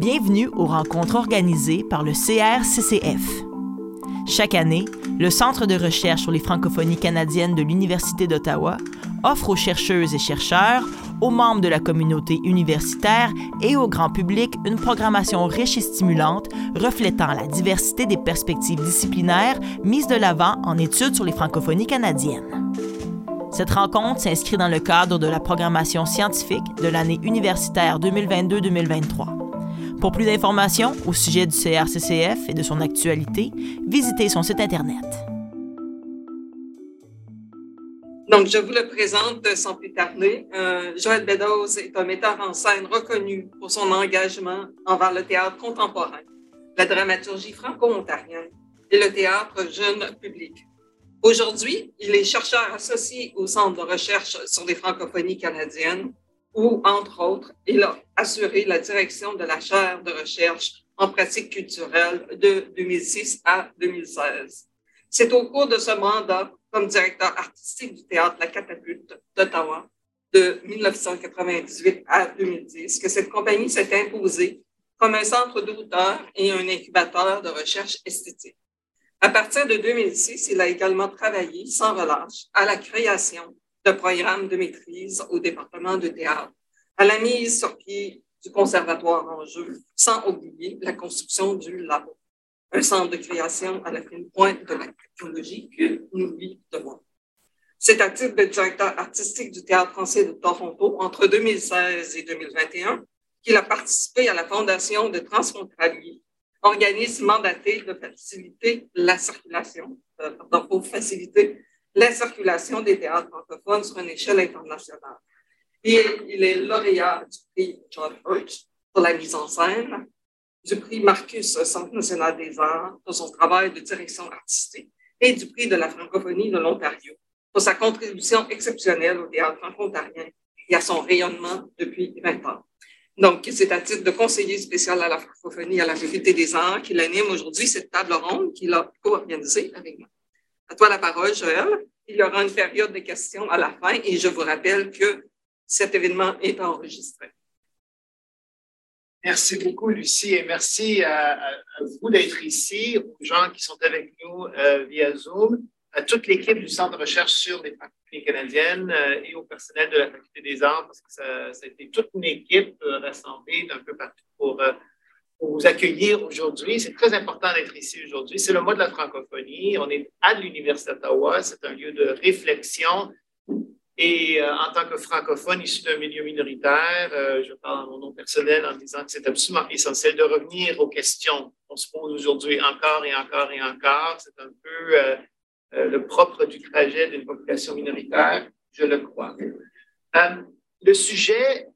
Bienvenue aux rencontres organisées par le CRCCF. Chaque année, le Centre de recherche sur les francophonies canadiennes de l'Université d'Ottawa offre aux chercheuses et chercheurs, aux membres de la communauté universitaire et au grand public une programmation riche et stimulante reflétant la diversité des perspectives disciplinaires mises de l'avant en études sur les francophonies canadiennes. Cette rencontre s'inscrit dans le cadre de la programmation scientifique de l'année universitaire 2022-2023. Pour plus d'informations au sujet du CRCCF et de son actualité, visitez son site Internet. Donc, je vous le présente sans plus tarder. Euh, Joël Beddoes est un metteur en scène reconnu pour son engagement envers le théâtre contemporain, la dramaturgie franco-ontarienne et le théâtre jeune public. Aujourd'hui, il est chercheur associé au Centre de recherche sur les francophonies canadiennes où, entre autres, il a assuré la direction de la chaire de recherche en pratique culturelle de 2006 à 2016. C'est au cours de ce mandat comme directeur artistique du théâtre La Catapulte d'Ottawa de 1998 à 2010 que cette compagnie s'est imposée comme un centre d'auteur et un incubateur de recherche esthétique. À partir de 2006, il a également travaillé sans relâche à la création de programmes de maîtrise au département de théâtre, à la mise sur pied du conservatoire en jeu, sans oublier la construction du labo, un centre de création à la fine pointe de la technologie que nous vivons devant. C'est à titre de directeur artistique du Théâtre français de Toronto entre 2016 et 2021 qu'il a participé à la fondation de Transfrontalier, organisme mandaté de faciliter la circulation, euh, pardon, pour faciliter la circulation des théâtres francophones sur une échelle internationale. Il est lauréat du prix John Hurt pour la mise en scène, du prix Marcus Centre national des arts pour son travail de direction artistique et du prix de la francophonie de l'Ontario pour sa contribution exceptionnelle au théâtre franco-ontarien et à son rayonnement depuis 20 ans. Donc, c'est à titre de conseiller spécial à la francophonie et à la faculté des arts qu'il anime aujourd'hui cette table ronde qu'il a co-organisée avec moi. À toi la parole, Joël. Il y aura une période de questions à la fin et je vous rappelle que cet événement est enregistré. Merci beaucoup, Lucie, et merci à, vous d'être ici, aux gens qui sont avec nous euh, via Zoom, à toute l'équipe du Centre de recherche sur les facultés canadiennes euh, et au personnel de la Faculté des arts, parce que ça, a été toute une équipe euh, rassemblée d'un peu partout pour pour vous accueillir aujourd'hui. C'est très important d'être ici aujourd'hui. C'est le mois de la francophonie. On est à l'Université d'Ottawa. C'est un lieu de réflexion. Et euh, en tant que francophone issu d'un milieu minoritaire, euh, je parle en mon nom personnel en disant que c'est absolument essentiel de revenir aux questions qu'on se pose aujourd'hui encore et encore et encore. C'est un peu euh, le propre du trajet d'une population minoritaire, je le crois. le sujet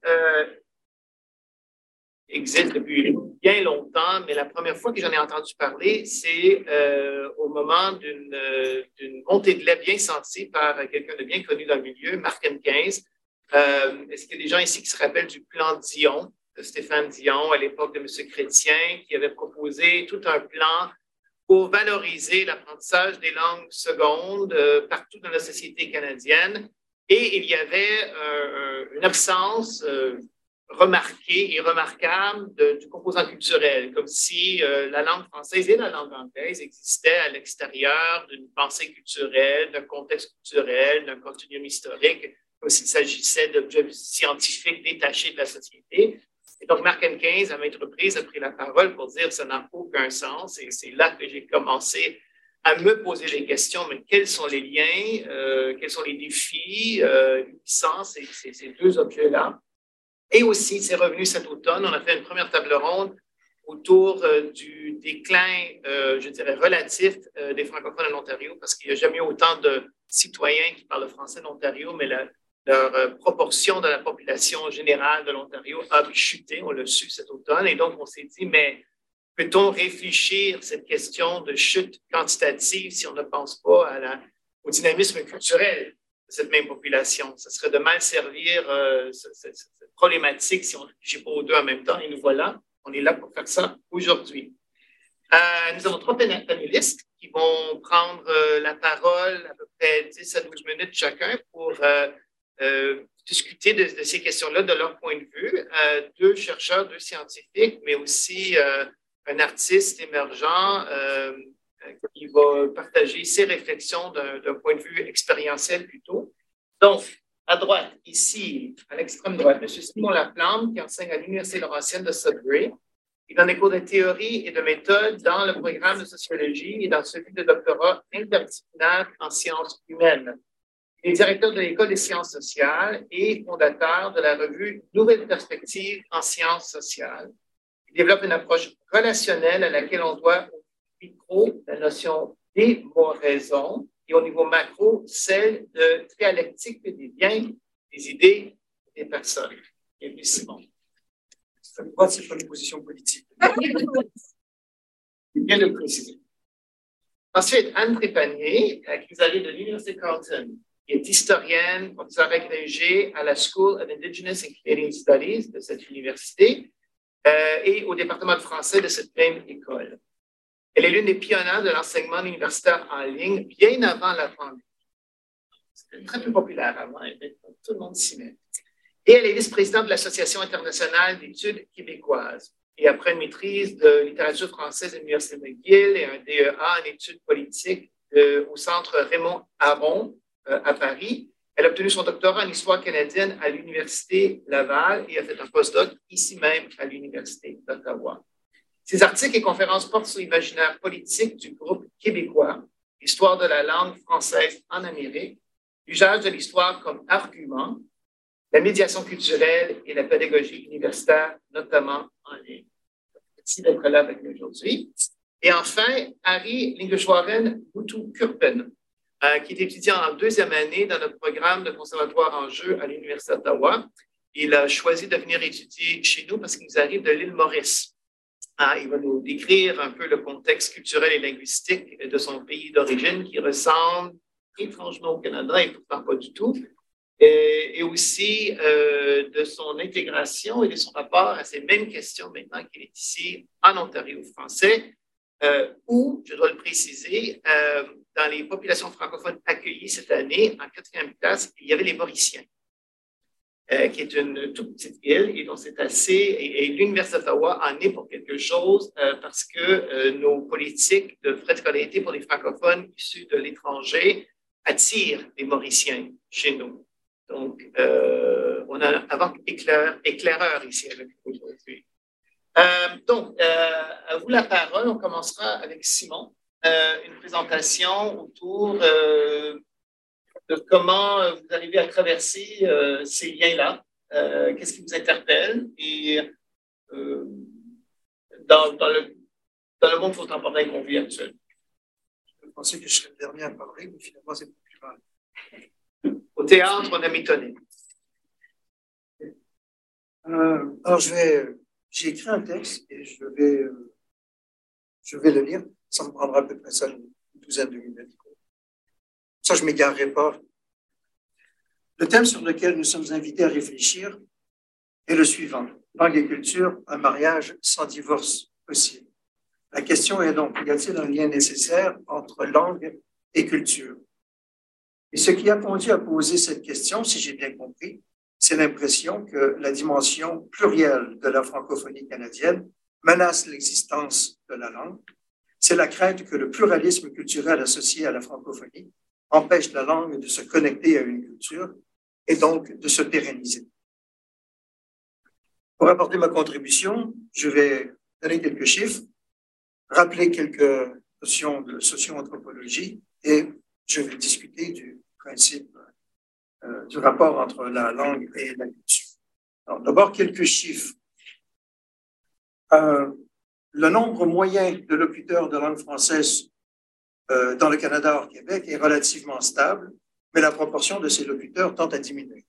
existe depuis bien longtemps, mais la première fois que j'en ai entendu parler, c'est euh, au moment euh, d'une montée de lait bien sentie par quelqu'un de bien connu dans le milieu, Marc M15. Euh, est-ce qu'il y a des gens ici qui se rappellent du plan Dion, de Stéphane Dion, à l'époque de M. Chrétien, qui avait proposé tout un plan pour valoriser l'apprentissage des langues secondes partout dans la société canadienne? Et il y avait une absence remarqué et remarquable du composant culturel, comme si euh, la langue française et la langue anglaise existaient à l'extérieur d'une pensée culturelle, d'un contexte culturel, d'un continuum historique, comme s'il s'agissait d'objets scientifiques détachés de la société. Et donc, Marc Henquin, à maintes reprises, a pris la parole pour dire que ça n'a aucun sens. Et c'est là que j'ai commencé à me poser des questions, mais quels sont les liens, euh, quels sont les défis euh, sans ces, ces deux objets-là? Et aussi, c'est revenu cet automne, on a fait une première table ronde autour euh, du déclin, euh, je dirais, relatif euh, des francophones en Ontario, parce qu'il n'y a jamais eu autant de citoyens qui parlent français en Ontario, mais leur proportion de la population générale de l'Ontario a chuté, on l'a su cet automne, et donc on s'est dit, mais peut-on réfléchir cette question de chute quantitative si on ne pense pas à au dynamisme culturel? Cette même population. Ce serait de mal servir euh, cette, problématique si on ne réfléchit pas aux deux en même temps. Et nous voilà, on est là pour faire ça aujourd'hui. Euh, nous avons trois panélistes qui vont prendre euh, la parole à peu près 10 à 12 minutes chacun pour discuter de, ces questions-là de leur point de vue. Deux chercheurs, deux scientifiques, mais aussi un artiste émergent qui va partager ses réflexions d'un point de vue expérientiel plutôt. Donc, à droite, ici, à l'extrême droite, M. Simon Laplante, qui enseigne à l'Université Laurentienne de Sudbury. Il donne des cours de théorie et de méthode dans le programme de sociologie et dans celui de doctorat interdisciplinaire en sciences humaines. Il est directeur de l'École des sciences sociales et fondateur de la revue Nouvelles perspectives en sciences sociales. Il développe une approche relationnelle à laquelle on doit micro la notion des raisons et au niveau macro, celle de dialectique des biens, des idées, des personnes. Et Simon. C'est pas une position politique. Bien de préciser. Ensuite, Anne Trépanier, qui nous arrive de l'Université Carleton, qui est historienne, professeure agrégée à la School of Indigenous and Canadian Studies de cette université euh, et au département de français de cette même école. Elle est l'une des pionnières de l'enseignement universitaire en ligne bien avant la pandémie. C'était très peu populaire avant, tout le monde s'y met. Et elle est vice-présidente de l'Association internationale d'études québécoises. Et après une maîtrise de littérature française à l'Université McGill et un DEA en études politiques au Centre Raymond Aron euh, à Paris, elle a obtenu son doctorat en histoire canadienne à l'Université Laval et a fait un postdoc ici même à l'Université d'Ottawa. Ses articles et conférences portent sur l'imaginaire politique du groupe québécois, l'histoire de la langue française en Amérique, l'usage de l'histoire comme argument, la médiation culturelle et la pédagogie universitaire, notamment en ligne. Merci d'être là avec nous aujourd'hui. Et enfin, Harry Lingeshwaren Boutou-Kurpen, euh, qui est étudiant en deuxième année dans notre programme de conservatoire en jeu à l'Université d'Ottawa. Il a choisi de venir étudier chez nous parce qu'il nous arrive de l'île Maurice. Ah, il va nous décrire un peu le contexte culturel et linguistique de son pays d'origine qui ressemble étrangement au Canada et pourtant pas du tout. Et, aussi euh, de son intégration et de son rapport à ces mêmes questions maintenant qu'il est ici en Ontario français, euh, où, je dois le préciser, euh, dans les populations francophones accueillies cette année, en quatrième classe, il y avait les Mauriciens. Euh, qui est une toute petite île et dont c'est assez, et, l'Université d'Ottawa en est pour quelque chose euh, parce que euh, nos politiques de frais de scolarité pour les francophones issus de l'étranger attirent les Mauriciens chez nous. Donc, on a avant éclair, éclaireur ici avec nous aujourd'hui. donc, à vous la parole. On commencera avec Simon, une présentation autour de comment euh, vous arrivez à traverser euh, ces liens-là, euh, qu'est-ce qui vous interpelle et dans, le, dans le monde contemporain qu'on vit actuellement. Je pensais que je serais le dernier à parler, mais finalement, c'est plus mal. Au théâtre, on a m'étonné. alors, je vais, j'ai écrit un texte et je vais, je vais le lire. Ça me prendra à peu près ça, une douzaine de minutes. Ça, je ne m'égarerai pas. Le thème sur lequel nous sommes invités à réfléchir est le suivant. Langue et culture, un mariage sans divorce possible. La question est donc, y a-t-il un lien nécessaire entre langue et culture? Et ce qui a conduit à poser cette question, si j'ai bien compris, c'est l'impression que la dimension plurielle de la francophonie canadienne menace l'existence de la langue. C'est la crainte que le pluralisme culturel associé à la francophonie empêche la langue de se connecter à une culture et donc de se pérenniser. Pour apporter ma contribution, je vais donner quelques chiffres, rappeler quelques notions de socio-anthropologie et je vais discuter du principe euh, du rapport entre la langue et la culture. D'abord, quelques chiffres. Euh, le nombre moyen de locuteurs de langue française euh, dans le Canada hors Québec est relativement stable, mais la proportion de ces locuteurs tend à diminuer.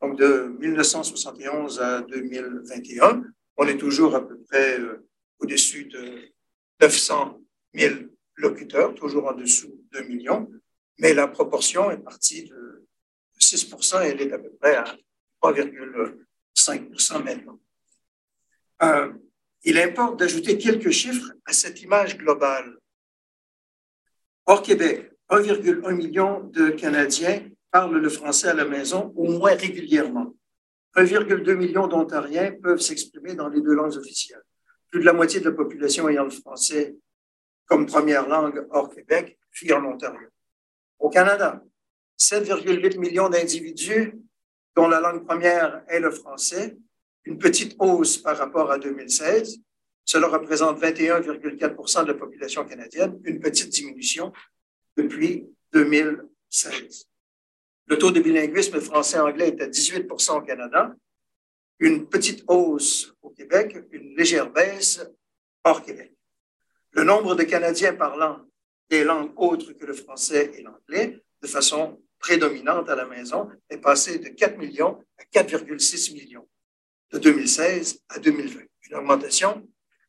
Donc, de 1971 à 2021, on est toujours à peu près euh, au-dessus de 900 000 locuteurs, toujours en dessous de 2 millions, mais la proportion est partie de 6% et elle est à peu près à 3,5 maintenant. Euh, il importe d'ajouter quelques chiffres à cette image globale Hors Québec, 1,1 million de Canadiens parlent le français à la maison au moins régulièrement. 1,2 million d'Ontariens peuvent s'exprimer dans les deux langues officielles. Plus de la moitié de la population ayant le français comme première langue hors Québec vit en Ontario. Au Canada, 7,8 millions d'individus dont la langue première est le français, une petite hausse par rapport à 2016. Cela représente 21,4% de la population canadienne, une petite diminution depuis 2016. Le taux de bilinguisme français-anglais est à 18% au Canada, une petite hausse au Québec, une légère baisse hors Québec. Le nombre de Canadiens parlant des langues autres que le français et l'anglais, de façon prédominante à la maison, est passé de 4 millions à 4,6 millions de 2016 à 2020, une augmentation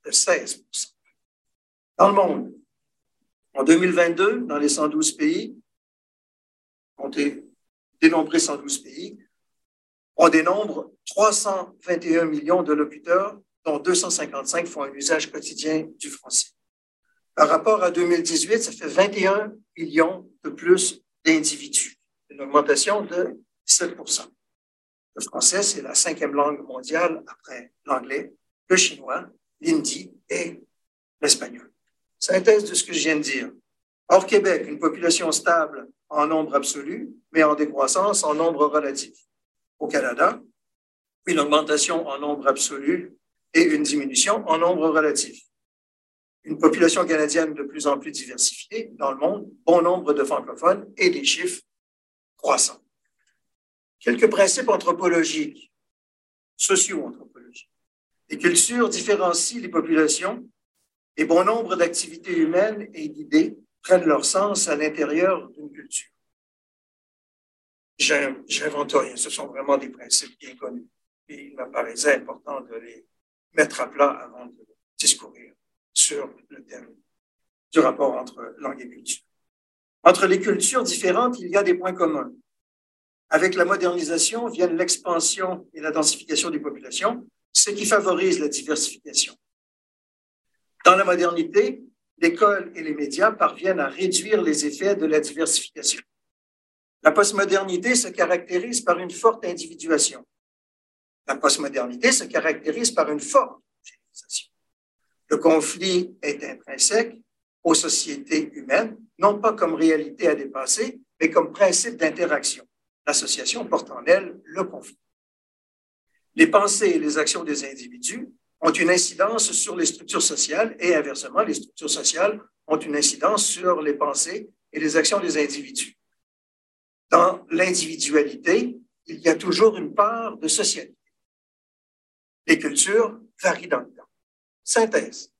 de 16 Dans le monde, en 2022, dans les 112 pays, comptez dénombré 112 pays, on dénombre 321 millions de locuteurs, dont 255 font un usage quotidien du français. Par rapport à 2018, ça fait 21 millions de plus d'individus, une augmentation de 7% Le français, c'est la cinquième langue mondiale après l'anglais, le chinois, l'hindi et l'espagnol. Synthèse de ce que je viens de dire. Hors Québec, une population stable en nombre absolu, mais en décroissance en nombre relatif. Au Canada, une augmentation en nombre absolu et une diminution en nombre relatif. Une population canadienne de plus en plus diversifiée dans le monde, bon nombre de francophones et des chiffres croissants. Quelques principes anthropologiques, socio-anthropologiques. Les cultures différencient les populations et bon nombre d'activités humaines et d'idées prennent leur sens à l'intérieur d'une culture. J'invente rien, ce sont vraiment des principes bien connus. Et il m'apparaissait important de les mettre à plat avant de discourir sur le thème du rapport entre langue et culture. Entre les cultures différentes, il y a des points communs. Avec la modernisation viennent l'expansion et la densification des populations, ce qui favorise la diversification. Dans la modernité, l'école et les médias parviennent à réduire les effets de la diversification. La postmodernité se caractérise par une forte individuation. La postmodernité se caractérise par une forte généralisation. Le conflit est intrinsèque aux sociétés humaines, non pas comme réalité à dépasser, mais comme principe d'interaction. L'association porte en elle le conflit. Les pensées et les actions des individus ont une incidence sur les structures sociales et inversement, les structures sociales ont une incidence sur les pensées et les actions des individus. Dans l'individualité, il y a toujours une part de socialité. Les cultures varient dans le temps. Synthèse.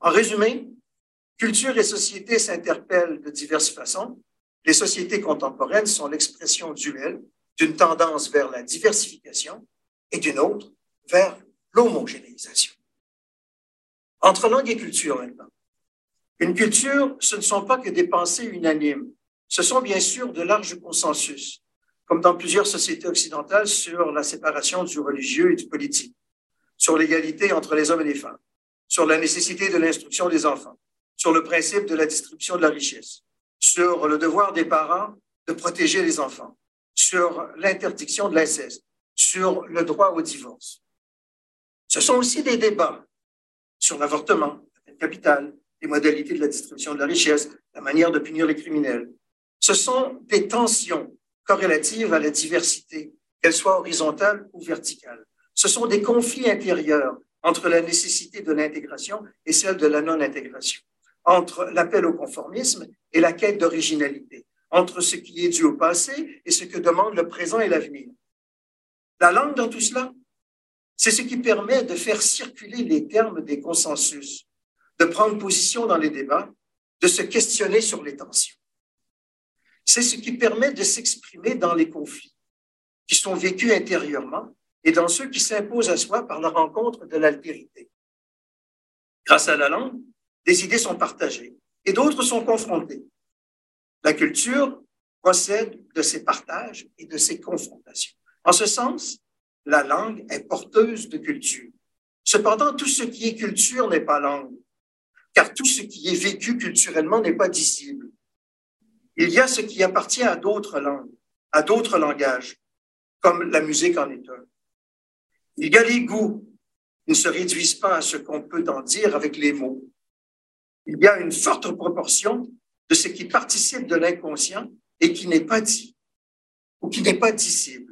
En résumé, culture et société s'interpellent de diverses façons. Les sociétés contemporaines sont l'expression duelle d'une tendance vers la diversification et d'une autre vers l'homogénéisation. Entre langue et culture maintenant. Une culture, ce ne sont pas que des pensées unanimes. Ce sont bien sûr de larges consensus, comme dans plusieurs sociétés occidentales sur la séparation du religieux et du politique, sur l'égalité entre les hommes et les femmes, sur la nécessité de l'instruction des enfants, sur le principe de la distribution de la richesse, sur le devoir des parents de protéger les enfants, sur l'interdiction de l'inceste, sur le droit au divorce. Ce sont aussi des débats sur l'avortement, la peine capitale, les modalités de la distribution de la richesse, la manière de punir les criminels. Ce sont des tensions corrélatives à la diversité, qu'elles soient horizontales ou verticales. Ce sont des conflits intérieurs entre la nécessité de l'intégration et celle de la non-intégration, entre l'appel au conformisme et la quête d'originalité, entre ce qui est dû au passé et ce que demande le présent et l'avenir. La langue dans tout cela, c'est ce qui permet de faire circuler les termes des consensus, de prendre position dans les débats, de se questionner sur les tensions. C'est ce qui permet de s'exprimer dans les conflits qui sont vécus intérieurement et dans ceux qui s'imposent à soi par la rencontre de l'altérité. Grâce à la langue, des idées sont partagées et d'autres sont confrontées. La culture procède de ces partages et de ces confrontations. En ce sens, la langue est porteuse de culture. Cependant, tout ce qui est culture n'est pas langue, car tout ce qui est vécu culturellement n'est pas dissible. Il y a ce qui appartient à d'autres langues, à d'autres langages, comme la musique en est un. Il y a les goûts qui ne se réduisent pas à ce qu'on peut en dire avec les mots. Il y a une forte proportion de ce qui participe de l'inconscient et qui n'est pas dit ou qui n'est pas dissible.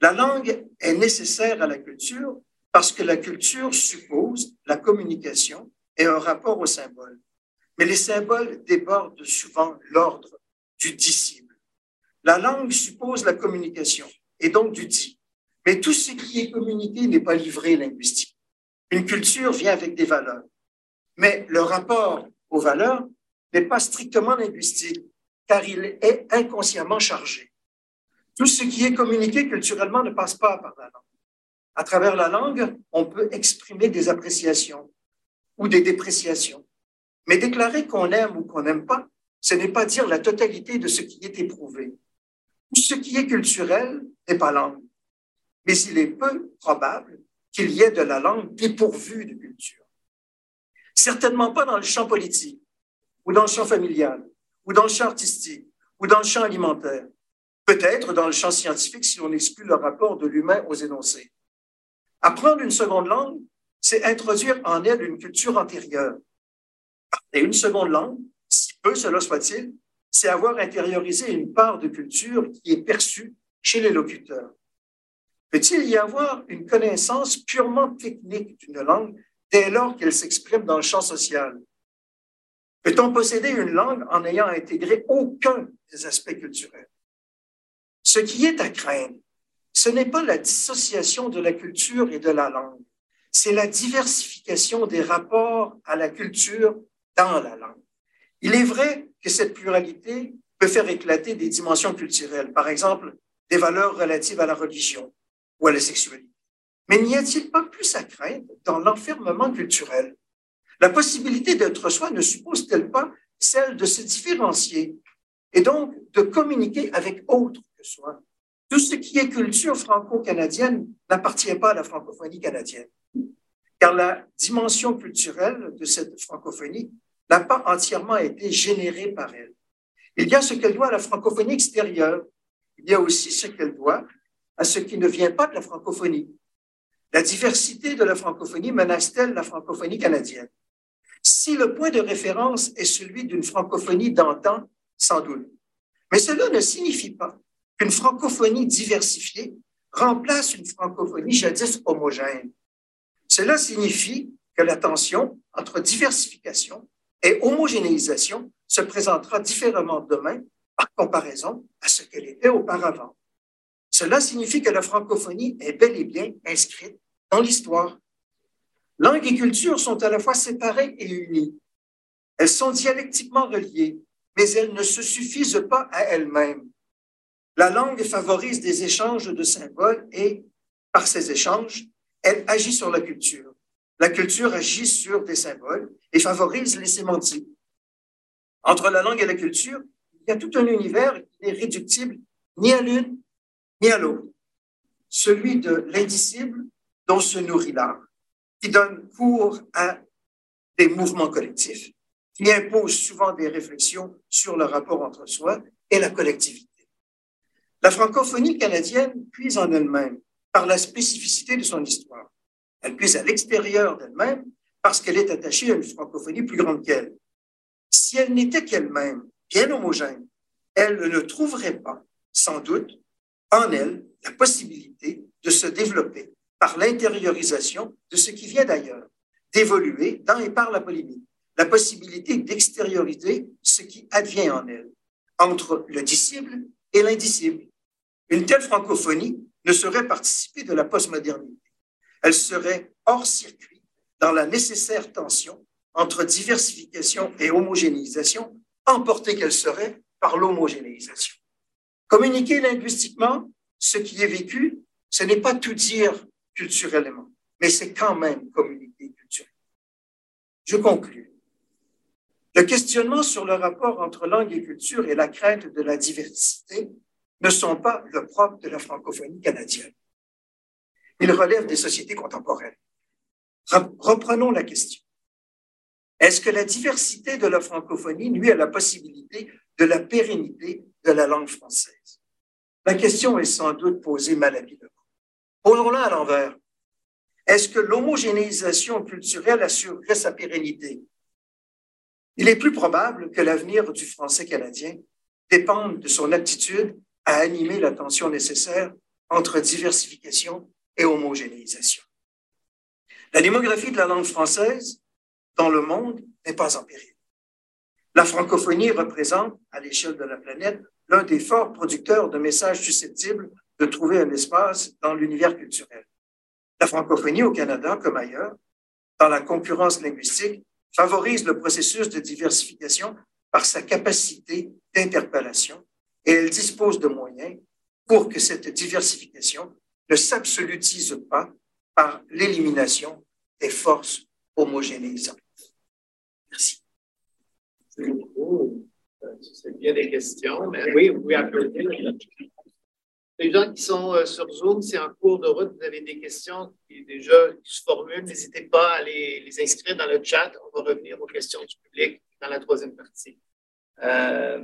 La langue est nécessaire à la culture parce que la culture suppose la communication et un rapport aux symboles. Mais les symboles débordent souvent l'ordre du dissible. La langue suppose la communication et donc du dit. Mais tout ce qui est communiqué n'est pas livré linguistique. Une culture vient avec des valeurs. Mais le rapport aux valeurs n'est pas strictement linguistique, car il est inconsciemment chargé. Tout ce qui est communiqué culturellement ne passe pas par la langue. À travers la langue, on peut exprimer des appréciations ou des dépréciations. Mais déclarer qu'on aime ou qu'on n'aime pas, ce n'est pas dire la totalité de ce qui est éprouvé. Tout ce qui est culturel n'est pas langue. Mais il est peu probable qu'il y ait de la langue dépourvue de culture. Certainement pas dans le champ politique, ou dans le champ familial, ou dans le champ artistique, ou dans le champ alimentaire. Peut-être dans le champ scientifique si on exclut le rapport de l'humain aux énoncés. Apprendre une seconde langue, c'est introduire en elle une culture antérieure. Et une seconde langue, si peu cela soit-il, c'est avoir intériorisé une part de culture qui est perçue chez les locuteurs. Peut-il y avoir une connaissance purement technique d'une langue dès lors qu'elle s'exprime dans le champ social? Peut-on posséder une langue en n'ayant intégré aucun des aspects culturels? Ce qui est à craindre, ce n'est pas la dissociation de la culture et de la langue, c'est la diversification des rapports à la culture dans la langue. Il est vrai que cette pluralité peut faire éclater des dimensions culturelles, par exemple des valeurs relatives à la religion ou à la sexualité. Mais n'y a-t-il pas plus à craindre dans l'enfermement culturel? La possibilité d'être soi ne suppose-t-elle pas celle de se différencier et donc de communiquer avec autre que soi? Tout ce qui est culture franco-canadienne n'appartient pas à la francophonie canadienne, car la dimension culturelle de cette francophonie n'a pas entièrement été générée par elle. Il y a ce qu'elle doit à la francophonie extérieure. Il y a aussi ce qu'elle doit à ce qui ne vient pas de la francophonie. La diversité de la francophonie menace-t-elle la francophonie canadienne? Si le point de référence est celui d'une francophonie d'antan, sans doute. Mais cela ne signifie pas qu'une francophonie diversifiée remplace une francophonie jadis homogène. Cela signifie que la tension entre diversification et homogénéisation se présentera différemment demain par comparaison à ce qu'elle était auparavant. Cela signifie que la francophonie est bel et bien inscrite dans l'histoire. Langue et culture sont à la fois séparées et unies. Elles sont dialectiquement reliées, mais elles ne se suffisent pas à elles-mêmes. La langue favorise des échanges de symboles et, par ces échanges, elle agit sur la culture. La culture agit sur des symboles et favorise les sémantiques. Entre la langue et la culture, il y a tout un univers qui n'est réductible ni à l'une ni à l'autre. Celui de l'indicible dont se nourrit l'art, qui donne cours à des mouvements collectifs, qui imposent souvent des réflexions sur le rapport entre soi et la collectivité. La francophonie canadienne puise en elle-même par la spécificité de son histoire. Elle puise à l'extérieur d'elle-même parce qu'elle est attachée à une francophonie plus grande qu'elle. Si elle n'était qu'elle-même, bien homogène, elle ne trouverait pas, sans doute, en elle la possibilité de se développer par l'intériorisation de ce qui vient d'ailleurs, d'évoluer dans et par la polémique, la possibilité d'extérioriser ce qui advient en elle, entre le disciple et l'indicible. Une telle francophonie ne saurait participer de la postmodernité. Elle serait hors circuit dans la nécessaire tension entre diversification et homogénéisation, emportée qu'elle serait par l'homogénéisation. Communiquer linguistiquement ce qui est vécu, ce n'est pas tout dire culturellement, mais c'est quand même communiquer culturellement. Je conclue. Le questionnement sur le rapport entre langue et culture et la crainte de la diversité ne sont pas le propre de la francophonie canadienne. Ils relèvent des sociétés contemporaines. Reprenons la question. Est-ce que la diversité de la francophonie nuit à la possibilité de la pérennité de la langue française? La question est sans doute posée malhabilement. Posons-la à l'envers. Est-ce que l'homogénéisation culturelle assurerait sa pérennité? Il est plus probable que l'avenir du français canadien dépende de son aptitude à animer la tension nécessaire entre diversification et homogénéisation. La démographie de la langue française dans le monde n'est pas en péril. La francophonie représente, à l'échelle de la planète, l'un des forts producteurs de messages susceptibles de trouver un espace dans l'univers culturel. La francophonie au Canada, comme ailleurs, dans la concurrence linguistique, favorise le processus de diversification par sa capacité d'interpellation et elle dispose de moyens pour que cette diversification ne s'absolutise pas par l'élimination des forces homogénéisantes. Merci. C'est bien des questions, mais oui, vous. Les gens qui sont euh, sur Zoom, c'est en cours de route, vous avez des questions qui déjà se formulent, n'hésitez pas à les, les, inscrire dans le chat. On va revenir aux questions du public dans la troisième partie. Euh,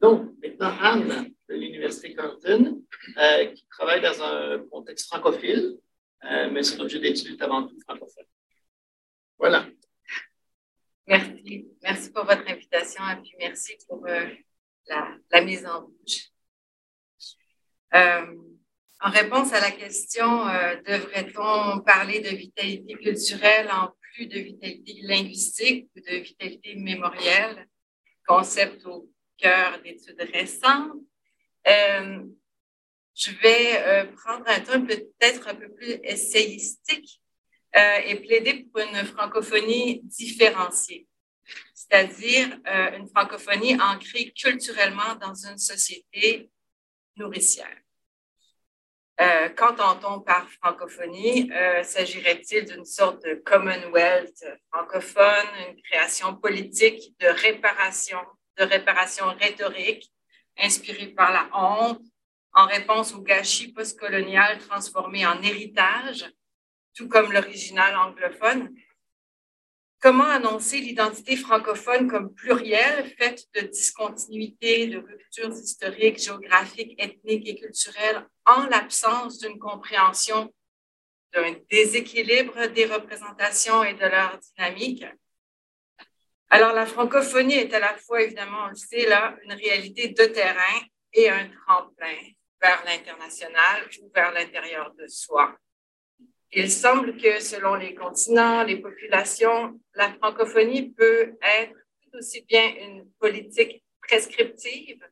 donc, maintenant, Anne de l'Université Carleton, euh, qui travaille dans un contexte francophile, euh, mais son objet d'étude avant tout francophone. Voilà. Merci. Merci pour votre invitation et puis merci pour euh, la, mise en bouche. Euh, en réponse à la question, devrait-on parler de vitalité culturelle en plus de vitalité linguistique ou de vitalité mémorielle, concept au d'études récentes? Euh, je vais prendre un ton peut-être un peu plus essayistique et plaider pour une francophonie différenciée c'est-à-dire euh, une francophonie ancrée culturellement dans une société nourricière. Euh, Qu'entend-on par francophonie? Euh, S'agirait-il d'une sorte de Commonwealth francophone, une création politique de réparation, de réparation rhétorique inspirée par la honte, en réponse au gâchis postcolonial transformé en héritage, tout comme l'original anglophone? Comment annoncer l'identité francophone comme plurielle, faite de discontinuité, de ruptures historiques, géographiques, ethniques et culturelles, en l'absence d'une compréhension d'un déséquilibre des représentations et de leur dynamique? Alors, la francophonie est à la fois, évidemment, on le sait, là, une réalité de terrain et un tremplin vers l'international ou vers l'intérieur de soi. Il semble que selon les continents, les populations, la francophonie peut être tout aussi bien une politique prescriptive,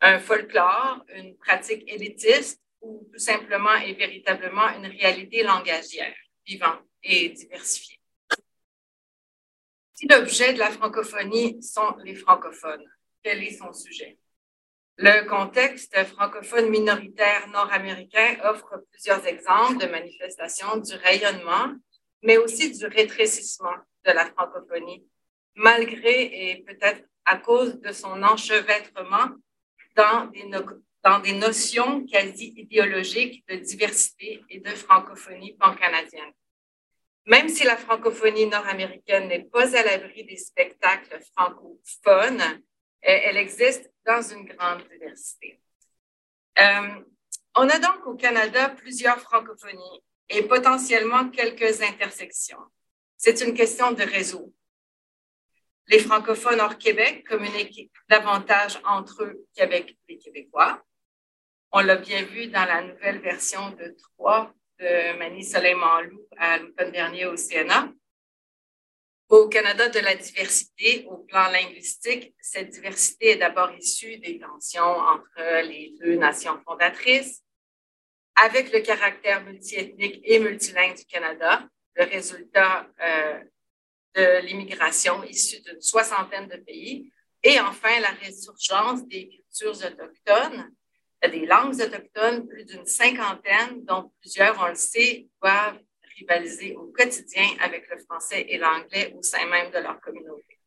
un folklore, une pratique élitiste ou tout simplement et véritablement une réalité langagière, vivante et diversifiée. Si l'objet de la francophonie sont les francophones, quel est son sujet? Le contexte francophone minoritaire nord-américain offre plusieurs exemples de manifestations du rayonnement, mais aussi du rétrécissement de la francophonie, malgré et peut-être à cause de son enchevêtrement dans des, dans des notions quasi idéologiques de diversité et de francophonie pan-canadienne. Même si la francophonie nord-américaine n'est pas à l'abri des spectacles francophones, elle existe dans une grande diversité. Euh, on a donc au Canada plusieurs francophonies et potentiellement quelques intersections. C'est une question de réseau. Les francophones hors Québec communiquent davantage entre eux qu'avec les Québécois. On l'a bien vu dans la nouvelle version de 3 de Mani Soleil Manlou à l'automne dernier au CNA. Au Canada de la diversité, au plan linguistique, cette diversité est d'abord issue des tensions entre les deux nations fondatrices. Avec le caractère multiethnique et multilingue du Canada, le résultat euh, de l'immigration issue d'une soixantaine de pays, et enfin la résurgence des cultures autochtones, des langues autochtones, plus d'une cinquantaine, dont plusieurs, on le sait, doivent rivaliser au quotidien avec le français et l'anglais au sein même de leur communauté.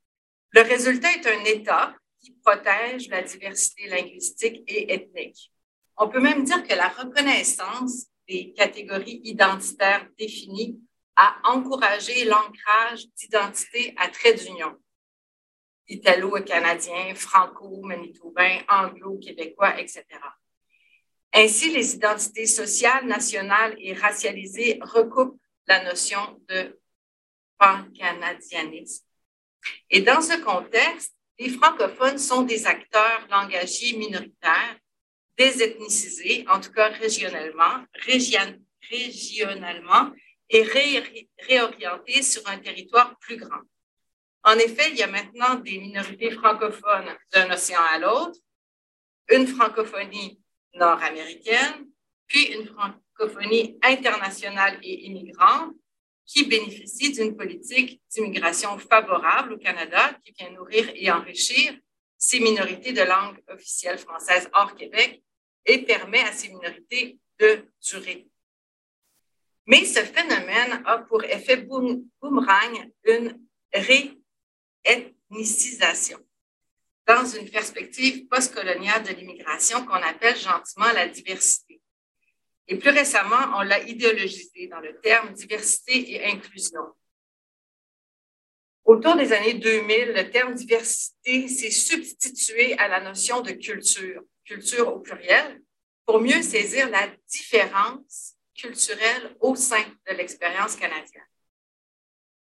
Le résultat est un État qui protège la diversité linguistique et ethnique. On peut même dire que la reconnaissance des catégories identitaires définies a encouragé l'ancrage d'identités à trait d'union. Italo-canadien, franco-manitobain, anglo-québécois, etc. Ainsi, les identités sociales, nationales et racialisées recoupent la notion de pan-canadianisme. Et dans ce contexte, les francophones sont des acteurs langagiers minoritaires, désethnicisés, en tout cas régionalement, régionalement et réorientés sur un territoire plus grand. En effet, il y a maintenant des minorités francophones d'un océan à l'autre, une francophonie nord-américaine, puis une francophonie internationale et immigrante qui bénéficie d'une politique d'immigration favorable au Canada qui vient nourrir et enrichir ces minorités de langue officielle française hors Québec et permet à ces minorités de durer. Mais ce phénomène a pour effet boomerang une réethnicisation dans une perspective postcoloniale de l'immigration qu'on appelle gentiment la diversité. Et plus récemment, on l'a idéologisé dans le terme diversité et inclusion. Autour des années 2000, le terme diversité s'est substitué à la notion de culture, culture au pluriel, pour mieux saisir la différence culturelle au sein de l'expérience canadienne.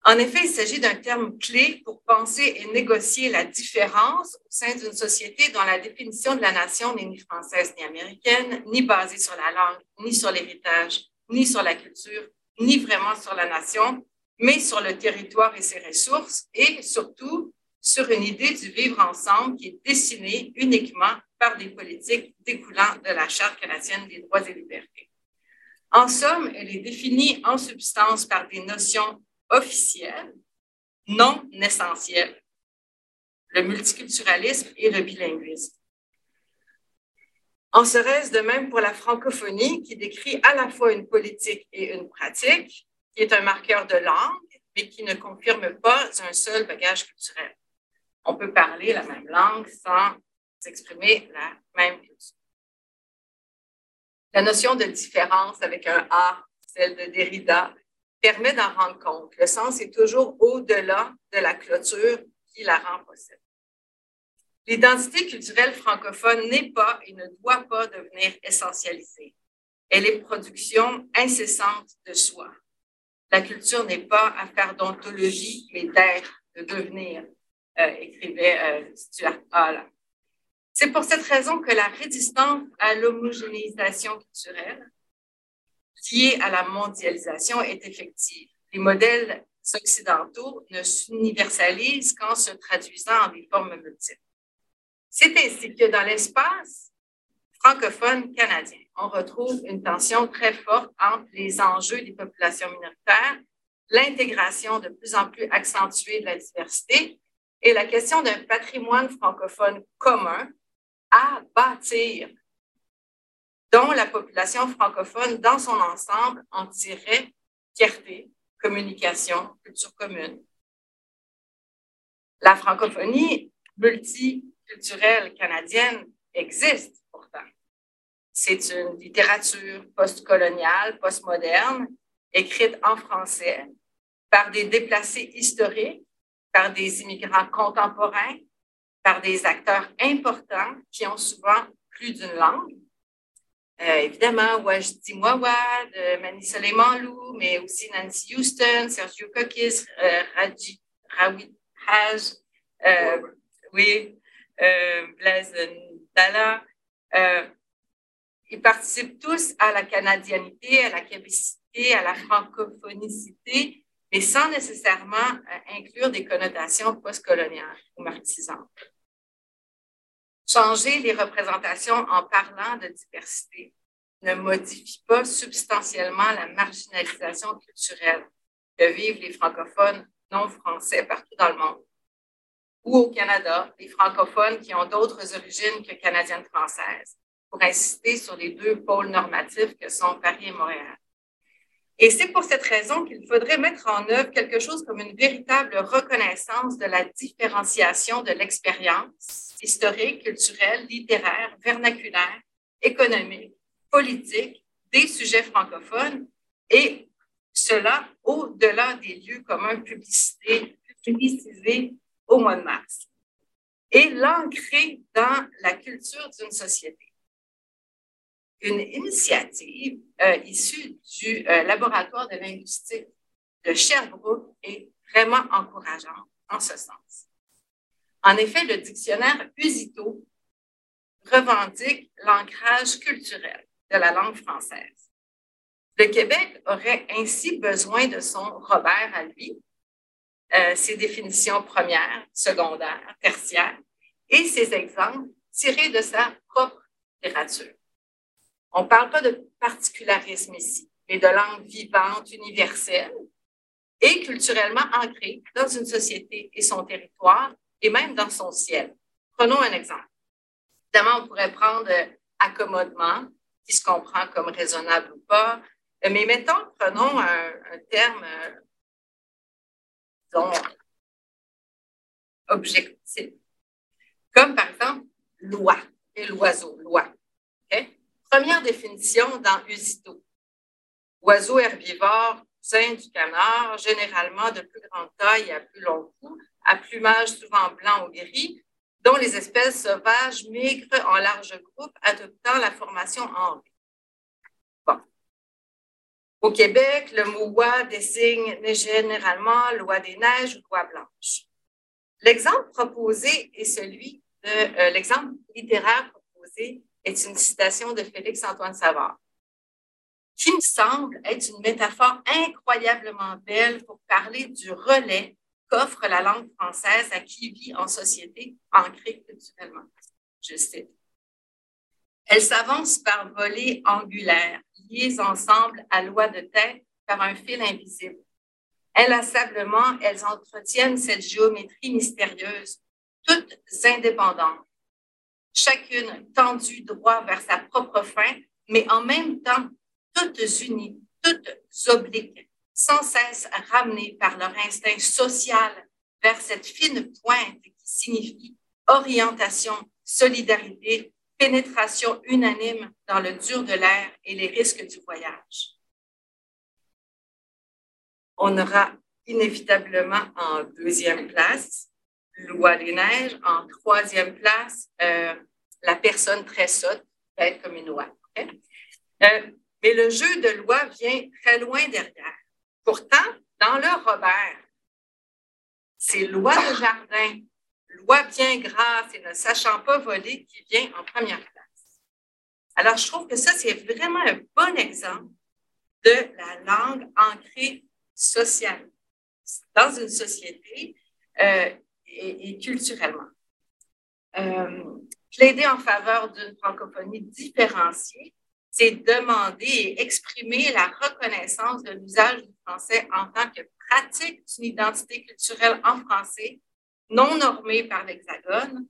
En effet, il s'agit d'un terme clé pour penser et négocier la différence au sein d'une société dont la définition de la nation n'est ni française ni américaine, ni basée sur la langue, ni sur l'héritage, ni sur la culture, ni vraiment sur la nation, mais sur le territoire et ses ressources, et surtout sur une idée du vivre ensemble qui est dessinée uniquement par des politiques découlant de la Charte canadienne des droits et libertés. En somme, elle est définie en substance par des notions officiel, non essentiel, le multiculturalisme et le bilinguisme. En serait-ce de même pour la francophonie qui décrit à la fois une politique et une pratique, qui est un marqueur de langue, mais qui ne confirme pas un seul bagage culturel. On peut parler la même langue sans exprimer la même culture. La notion de différence avec un A, celle de Derrida, permet d'en rendre compte. Le sens est toujours au-delà de la clôture qui la rend possible. L'identité culturelle francophone n'est pas et ne doit pas devenir essentialisée. Elle est production incessante de soi. La culture n'est pas affaire d'ontologie, mais d'être, de devenir, euh, écrivait euh, Stuart Hall. C'est pour cette raison que la résistance à l'homogénéisation culturelle liée à la mondialisation est effective. Les modèles occidentaux ne s'universalisent qu'en se traduisant en des formes multiples. C'est ainsi que dans l'espace francophone canadien, on retrouve une tension très forte entre les enjeux des populations minoritaires, l'intégration de plus en plus accentuée de la diversité et la question d'un patrimoine francophone commun à bâtir dont la population francophone dans son ensemble en tirait fierté, communication, culture commune. La francophonie multiculturelle canadienne existe pourtant. C'est une littérature postcoloniale, postmoderne, écrite en français par des déplacés historiques, par des immigrants contemporains, par des acteurs importants qui ont souvent plus d'une langue euh, évidemment, Wajdi Mouawad, Mani Soleiman mais aussi Nancy Houston, Sergio Kokis, euh, Raji, Haj, euh, oui, Blaise Dalla. ils participent tous à la canadianité, à la capacité, à la francophonicité, mais sans nécessairement inclure des connotations postcoloniales ou marxisantes. Changer les représentations en parlant de diversité ne modifie pas substantiellement la marginalisation culturelle que vivent les francophones non français partout dans le monde. Ou au Canada, les francophones qui ont d'autres origines que canadiennes françaises, pour insister sur les deux pôles normatifs que sont Paris et Montréal. Et c'est pour cette raison qu'il faudrait mettre en œuvre quelque chose comme une véritable reconnaissance de la différenciation de l'expérience historique, culturelle, littéraire, vernaculaire, économique, politique des sujets francophones et cela au-delà des lieux communs publicités, publicisés au mois de mars et l'ancrer dans la culture d'une société. Une initiative euh, issue du euh, laboratoire de linguistique de Sherbrooke est vraiment encourageante en ce sens. En effet, le dictionnaire Usito revendique l'ancrage culturel de la langue française. Le Québec aurait ainsi besoin de son Robert à lui, euh, ses définitions premières, secondaires, tertiaires et ses exemples tirés de sa propre littérature. On ne parle pas de particularisme ici, mais de langue vivante, universelle et culturellement ancrée dans une société et son territoire et même dans son ciel. Prenons un exemple. Évidemment, on pourrait prendre accommodement, qui se comprend comme raisonnable ou pas, mais mettons, prenons un, terme, disons, objectif, comme par exemple loi et l'oiseau, loi. Première définition dans Usito. Oiseau herbivore, sein du canard, généralement de plus grande taille et à plus long cou, à plumage souvent blanc ou gris, dont les espèces sauvages migrent en large groupe, adoptant la formation en. Bon. Au Québec, le mot oie désigne généralement loi des neiges ou loi blanche. L'exemple proposé est celui de euh, l'exemple littéraire proposé est une citation de Félix-Antoine Savard, qui me semble être une métaphore incroyablement belle pour parler du relais qu'offre la langue française à qui vit en société ancrée culturellement. Je cite. Elle s'avance par volets angulaires, liées ensemble à loi de tête par un fil invisible. Inlassablement, elles entretiennent cette géométrie mystérieuse, toutes indépendantes, chacune tendue droit vers sa propre fin, mais en même temps toutes unies, toutes obliques, sans cesse ramenées par leur instinct social vers cette fine pointe qui signifie orientation, solidarité, pénétration unanime dans le dur de l'air et les risques du voyage. On aura inévitablement en deuxième place Loi des neiges. En troisième place, euh, la personne très sotte, être comme une loi. Euh, mais le jeu de loi vient très loin derrière. Pourtant, dans le Robert, c'est loi de jardin, loi bien grasse et ne sachant pas voler qui vient en première place. Alors, je trouve que ça, c'est vraiment un bon exemple de la langue ancrée sociale dans une société euh, et, culturellement. Euh, plaider en faveur d'une francophonie différenciée, c'est demander et exprimer la reconnaissance de l'usage du français en tant que pratique d'une identité culturelle en français, non normée par l'Hexagone,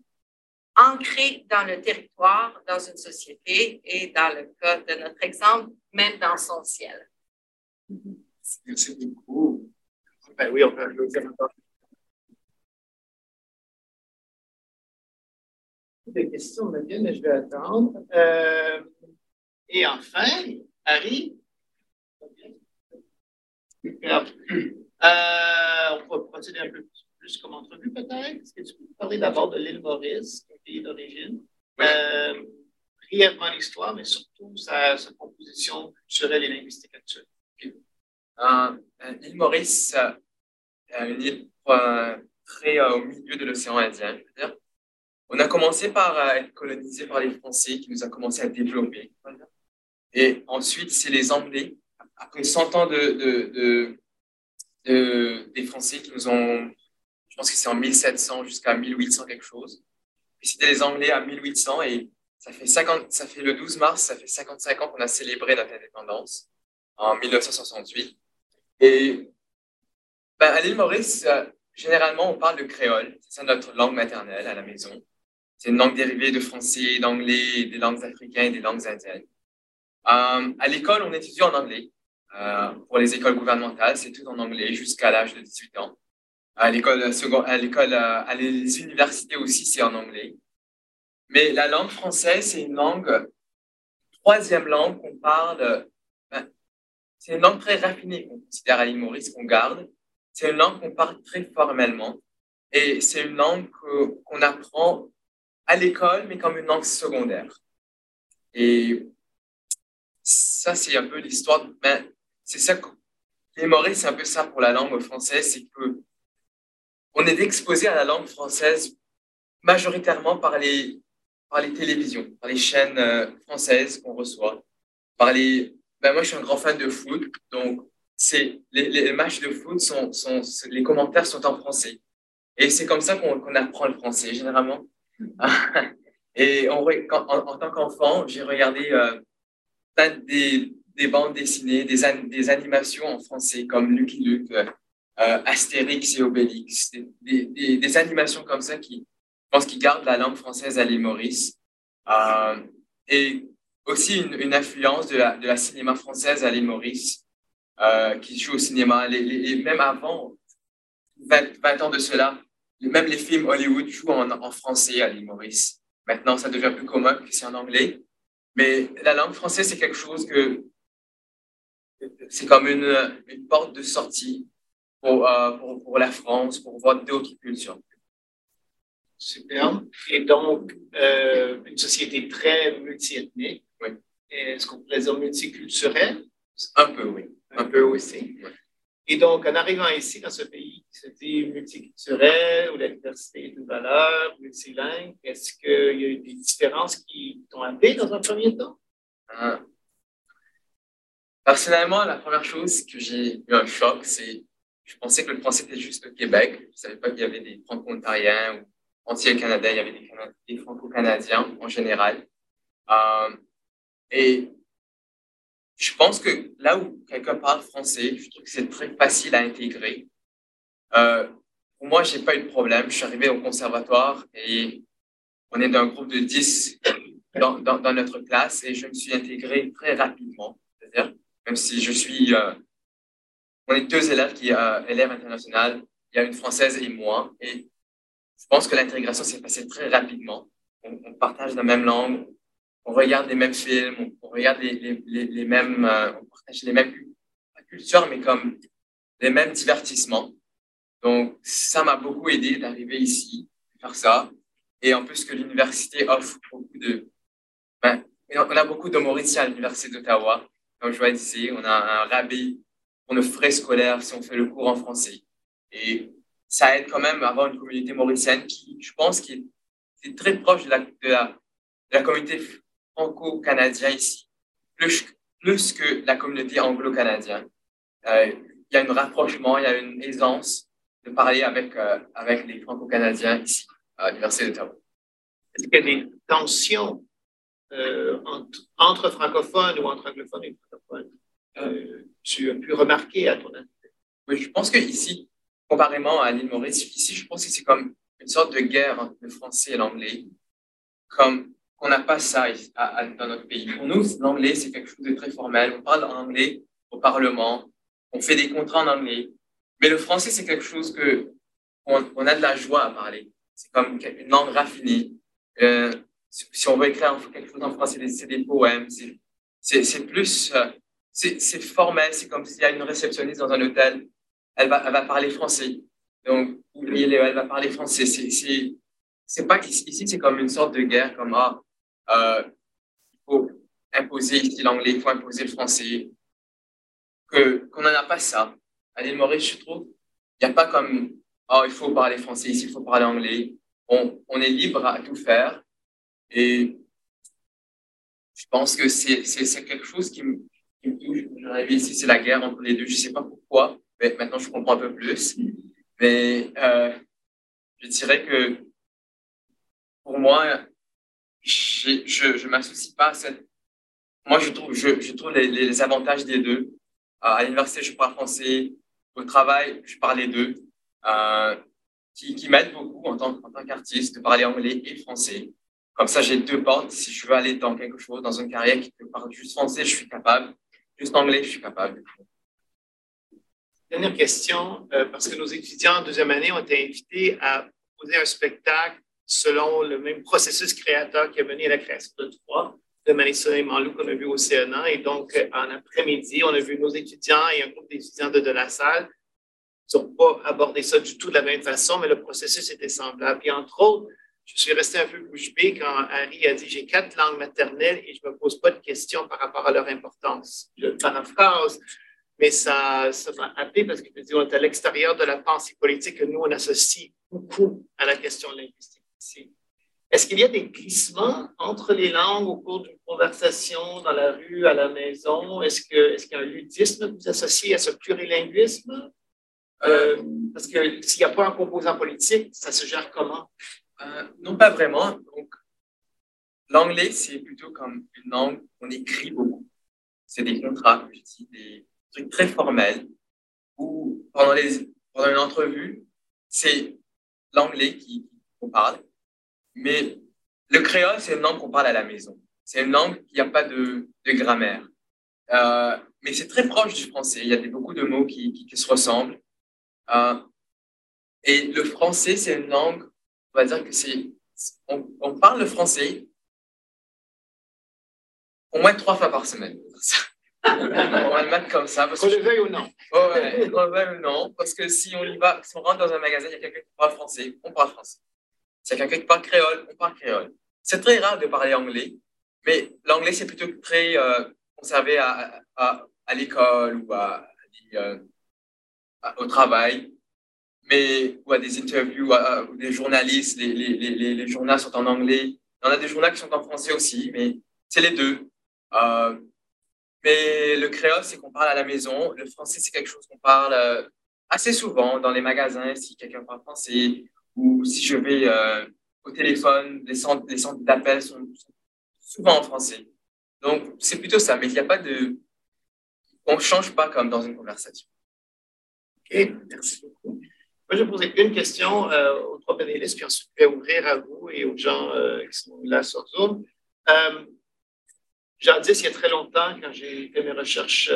ancrée dans le territoire, dans une société et dans le cas de notre exemple, même dans son ciel. Merci beaucoup. Ben oui, on peut Des questions me viennent, mais je vais attendre. Euh, et enfin, Harry. Euh, on va procéder un peu plus comme entrevue, peut-être. Est-ce que tu peux parler d'abord de l'île Maurice, ton pays d'origine? Euh, brièvement l'histoire, mais surtout sa, composition culturelle et linguistique actuelle. l'île Maurice, une île très au milieu de l'océan Indien, je veux dire. On a commencé par être colonisé par les Français qui nous a commencé à développer. Et ensuite, c'est les Anglais, après 100 ans de, de, des Français qui nous ont, je pense que c'est en 1700 jusqu'à 1800 quelque chose. Et c'était les Anglais à 1800 et ça fait, 50, ça fait le 12 mars, ça fait 55 ans qu'on a célébré notre indépendance en 1968. Et ben, à l'île Maurice, euh, généralement, on parle de créole. C'est notre langue maternelle à la maison. C'est une langue dérivée de français, d'anglais, des langues africaines et des langues indiennes. Euh, à l'école, on étudie en anglais. Euh, pour les écoles gouvernementales, c'est tout en anglais jusqu'à l'âge de 18 ans. À l'école, à l'école, euh, à les universités aussi, c'est en anglais. Mais la langue française, c'est une langue, troisième langue qu'on parle. Ben, c'est une langue très raffinée qu'on considère à l'île qu'on garde. C'est une langue qu'on parle très formellement. Et c'est une langue qu'on apprend à l'école, mais comme une langue secondaire. Et ça, c'est un peu l'histoire. Mais c'est ça que les c'est un peu ça pour la langue française, c'est que on est exposé à la langue française majoritairement par les, par les télévisions, par les chaînes euh, françaises qu'on reçoit, par les. Ben moi, je suis un grand fan de foot, donc c'est les, matchs de foot sont, sont, les commentaires sont en français, et c'est comme ça qu'on apprend le français généralement. et en, tant qu'enfant, j'ai regardé euh, des, des bandes dessinées, des, animations en français comme Lucky Luke, euh, Astérix et Obélix, des, animations comme ça qui, je pense, qui gardent la langue française à l'île Maurice. Euh, et aussi une, influence de la, cinéma française à l'île Maurice, euh, qui joue au cinéma. Les, les, même avant, 20, 20, ans de cela, même les films Hollywood jouent en, en français à l'île Maurice. Maintenant, ça devient plus commun que c'est en anglais. Mais la langue française, c'est quelque chose que c'est comme une, une, porte de sortie pour, euh, pour, pour, la France, pour voir d'autres cultures. Super. Et donc, euh, une société très multiethnique. Oui. Est-ce qu'on pourrait dire multiculturelle? Un peu, oui. Un, Un peu aussi. Oui. Et donc, en arrivant ici, dans ce pays qui se dit multiculturel, où la diversité est une valeur, multilingue, est-ce qu'il y a eu des différences qui t'ont amené dans un premier temps? Ah. Personnellement, la première chose que j'ai eu un choc, c'est je pensais que le français était juste au Québec. Je ne savais pas qu'il y avait des franco-ontariens ou entiers canadiens, il y avait des, franco-canadiens en général. Euh, et je pense que là où quelqu'un parle français, je trouve que c'est très facile à intégrer. Euh, pour moi, je n'ai pas eu de problème. Je suis arrivé au conservatoire et on est d'un groupe de 10 dans, notre classe et je me suis intégré très rapidement. C'est-à-dire, même si je suis. Euh, on est deux élèves qui euh, élèves international, il y a une française et moi. Et je pense que l'intégration s'est passée très rapidement. On, partage la même langue, on regarde les mêmes films, on, regarde les, les, les, mêmes. Euh, on partage les mêmes cultures, mais comme les mêmes divertissements. Donc, ça m'a beaucoup aidé d'arriver ici, faire ça. Et en plus que l'université offre beaucoup de. Ben, on a beaucoup de Mauritiens à l'université d'Ottawa comme je vous disais, on a un rabais pour nos frais scolaires si on fait le cours en français. Et ça aide quand même à avoir une communauté mauricienne qui, je pense, qui est, très proche de la, de la, de la communauté franco-canadienne ici, plus, plus que la communauté anglo-canadienne. Euh, il y a un rapprochement, il y a une aisance de parler avec, euh, avec les franco-canadiens ici, à l'Université d'Ottawa. Est-ce qu'il y a des tensions euh, entre, entre, francophones ou entre anglophones et francophones tu as pu remarquer à ton avis? Oui, je pense qu'ici, comparément à l'île Maurice, ici, je pense que c'est comme une sorte de guerre entre le français et l'anglais, comme on n'a pas ça dans notre pays. Pour nous, l'anglais, c'est quelque chose de très formel. On parle en anglais au Parlement, on fait des contrats en anglais. Mais le français, c'est quelque chose que on, a de la joie à parler. C'est comme une langue raffinée. Euh, si on veut écrire quelque chose en français, c'est des poèmes. C'est plus, euh, c'est formel. C'est comme s'il y a une réceptionniste dans un hôtel. Elle va, elle va parler français. Donc, elle va parler français. C'est pas ici, c'est comme une sorte de guerre, comme ah, euh, il faut imposer ici l'anglais, il faut imposer le français. Que qu'on n'en a pas ça. À l'île Maurice, je trouve, il n'y a pas comme oh, il faut parler français ici, il faut parler anglais. On, on est libre à tout faire. Et je pense que c'est quelque chose qui me, qui me touche. J'arrive ici, c'est la guerre entre les deux. Je ne sais pas pourquoi, mais maintenant je comprends un peu plus. Mais euh, je dirais que pour moi, je je, m'associe pas à cette. Moi, je trouve, je, trouve les, les, avantages des deux. À l'université, je parle français. Au travail, je parle les deux. Euh, qui, qui m'aident beaucoup en tant, qu'artiste de parler anglais et français. Comme ça, j'ai deux portes. Si je veux aller dans quelque chose, dans une carrière qui peut parler juste français, je suis capable. Juste anglais, je suis capable. Dernière question, euh, parce que nos étudiants en deuxième année ont été invités à poser un spectacle selon le même processus créateur qui a mené à la création de trois de Manissa et Manlou qu'on a vu au CNA. Et donc, en après-midi, on a vu nos étudiants et un groupe d'étudiants de, de la salle. Ils n'ont pas abordé ça du tout de la même façon, mais le processus était semblable. Et entre autres, je suis resté un peu bouche bée quand Harry a dit j'ai quatre langues maternelles et je ne me pose pas de questions par rapport à leur importance. Je paraphrase, mais ça, ça m'a happé parce que je dis on est à l'extérieur de la pensée politique que nous, on associe beaucoup à la question linguistique. Est-ce qu'il y a des glissements entre les langues au cours d'une conversation dans la rue, à la maison? Est-ce qu'il est y a un ludisme que vous associez à ce plurilinguisme? Euh, parce que s'il n'y a pas un composant politique, ça se gère comment? Euh, non, pas vraiment. Donc, l'anglais, c'est plutôt comme une langue qu'on écrit beaucoup. C'est des contrats, des trucs très formels, où pendant, les, pendant une entrevue, c'est l'anglais qu'on parle. Mais le créole, c'est une langue qu'on parle à la maison. C'est une langue qui n'a pas de, de grammaire. Euh, mais c'est très proche du français. Il y a des, beaucoup de mots qui, qui, se ressemblent. Euh, et le français, c'est une langue on va dire que c'est. On, parle le français au moins trois fois par semaine. on va le mettre comme ça. Parce qu'on le veuille ou non. ouais, on le veuille ou non. Parce que si on y va, si on rentre dans un magasin, il y a quelqu'un qui parle français, on parle français. A quelqu'un qui parle créole, on parle créole. C'est très rare de parler anglais, mais l'anglais, c'est plutôt très euh, conservé à, à, à l'école ou à, euh, au travail mais ou à des interviews, à, des journalistes, les, les, les, les, journaux sont en anglais. Il y en a des journaux qui sont en français aussi, mais c'est les deux. Euh, mais le créole, c'est qu'on parle à la maison. Le français, c'est quelque chose qu'on parle euh, assez souvent dans les magasins, si quelqu'un parle français, ou si je vais euh, au téléphone, les centres, les centres d'appel sont, souvent en français. Donc, c'est plutôt ça, mais il n'y a pas de... On ne change pas comme dans une conversation. OK, merci beaucoup. Moi, je vais poser une question euh, aux trois panélistes, puis ensuite je vais ouvrir à vous et aux gens euh, qui sont là sur Zoom. Euh, J'en dis, il y a très longtemps, quand j'ai fait mes recherches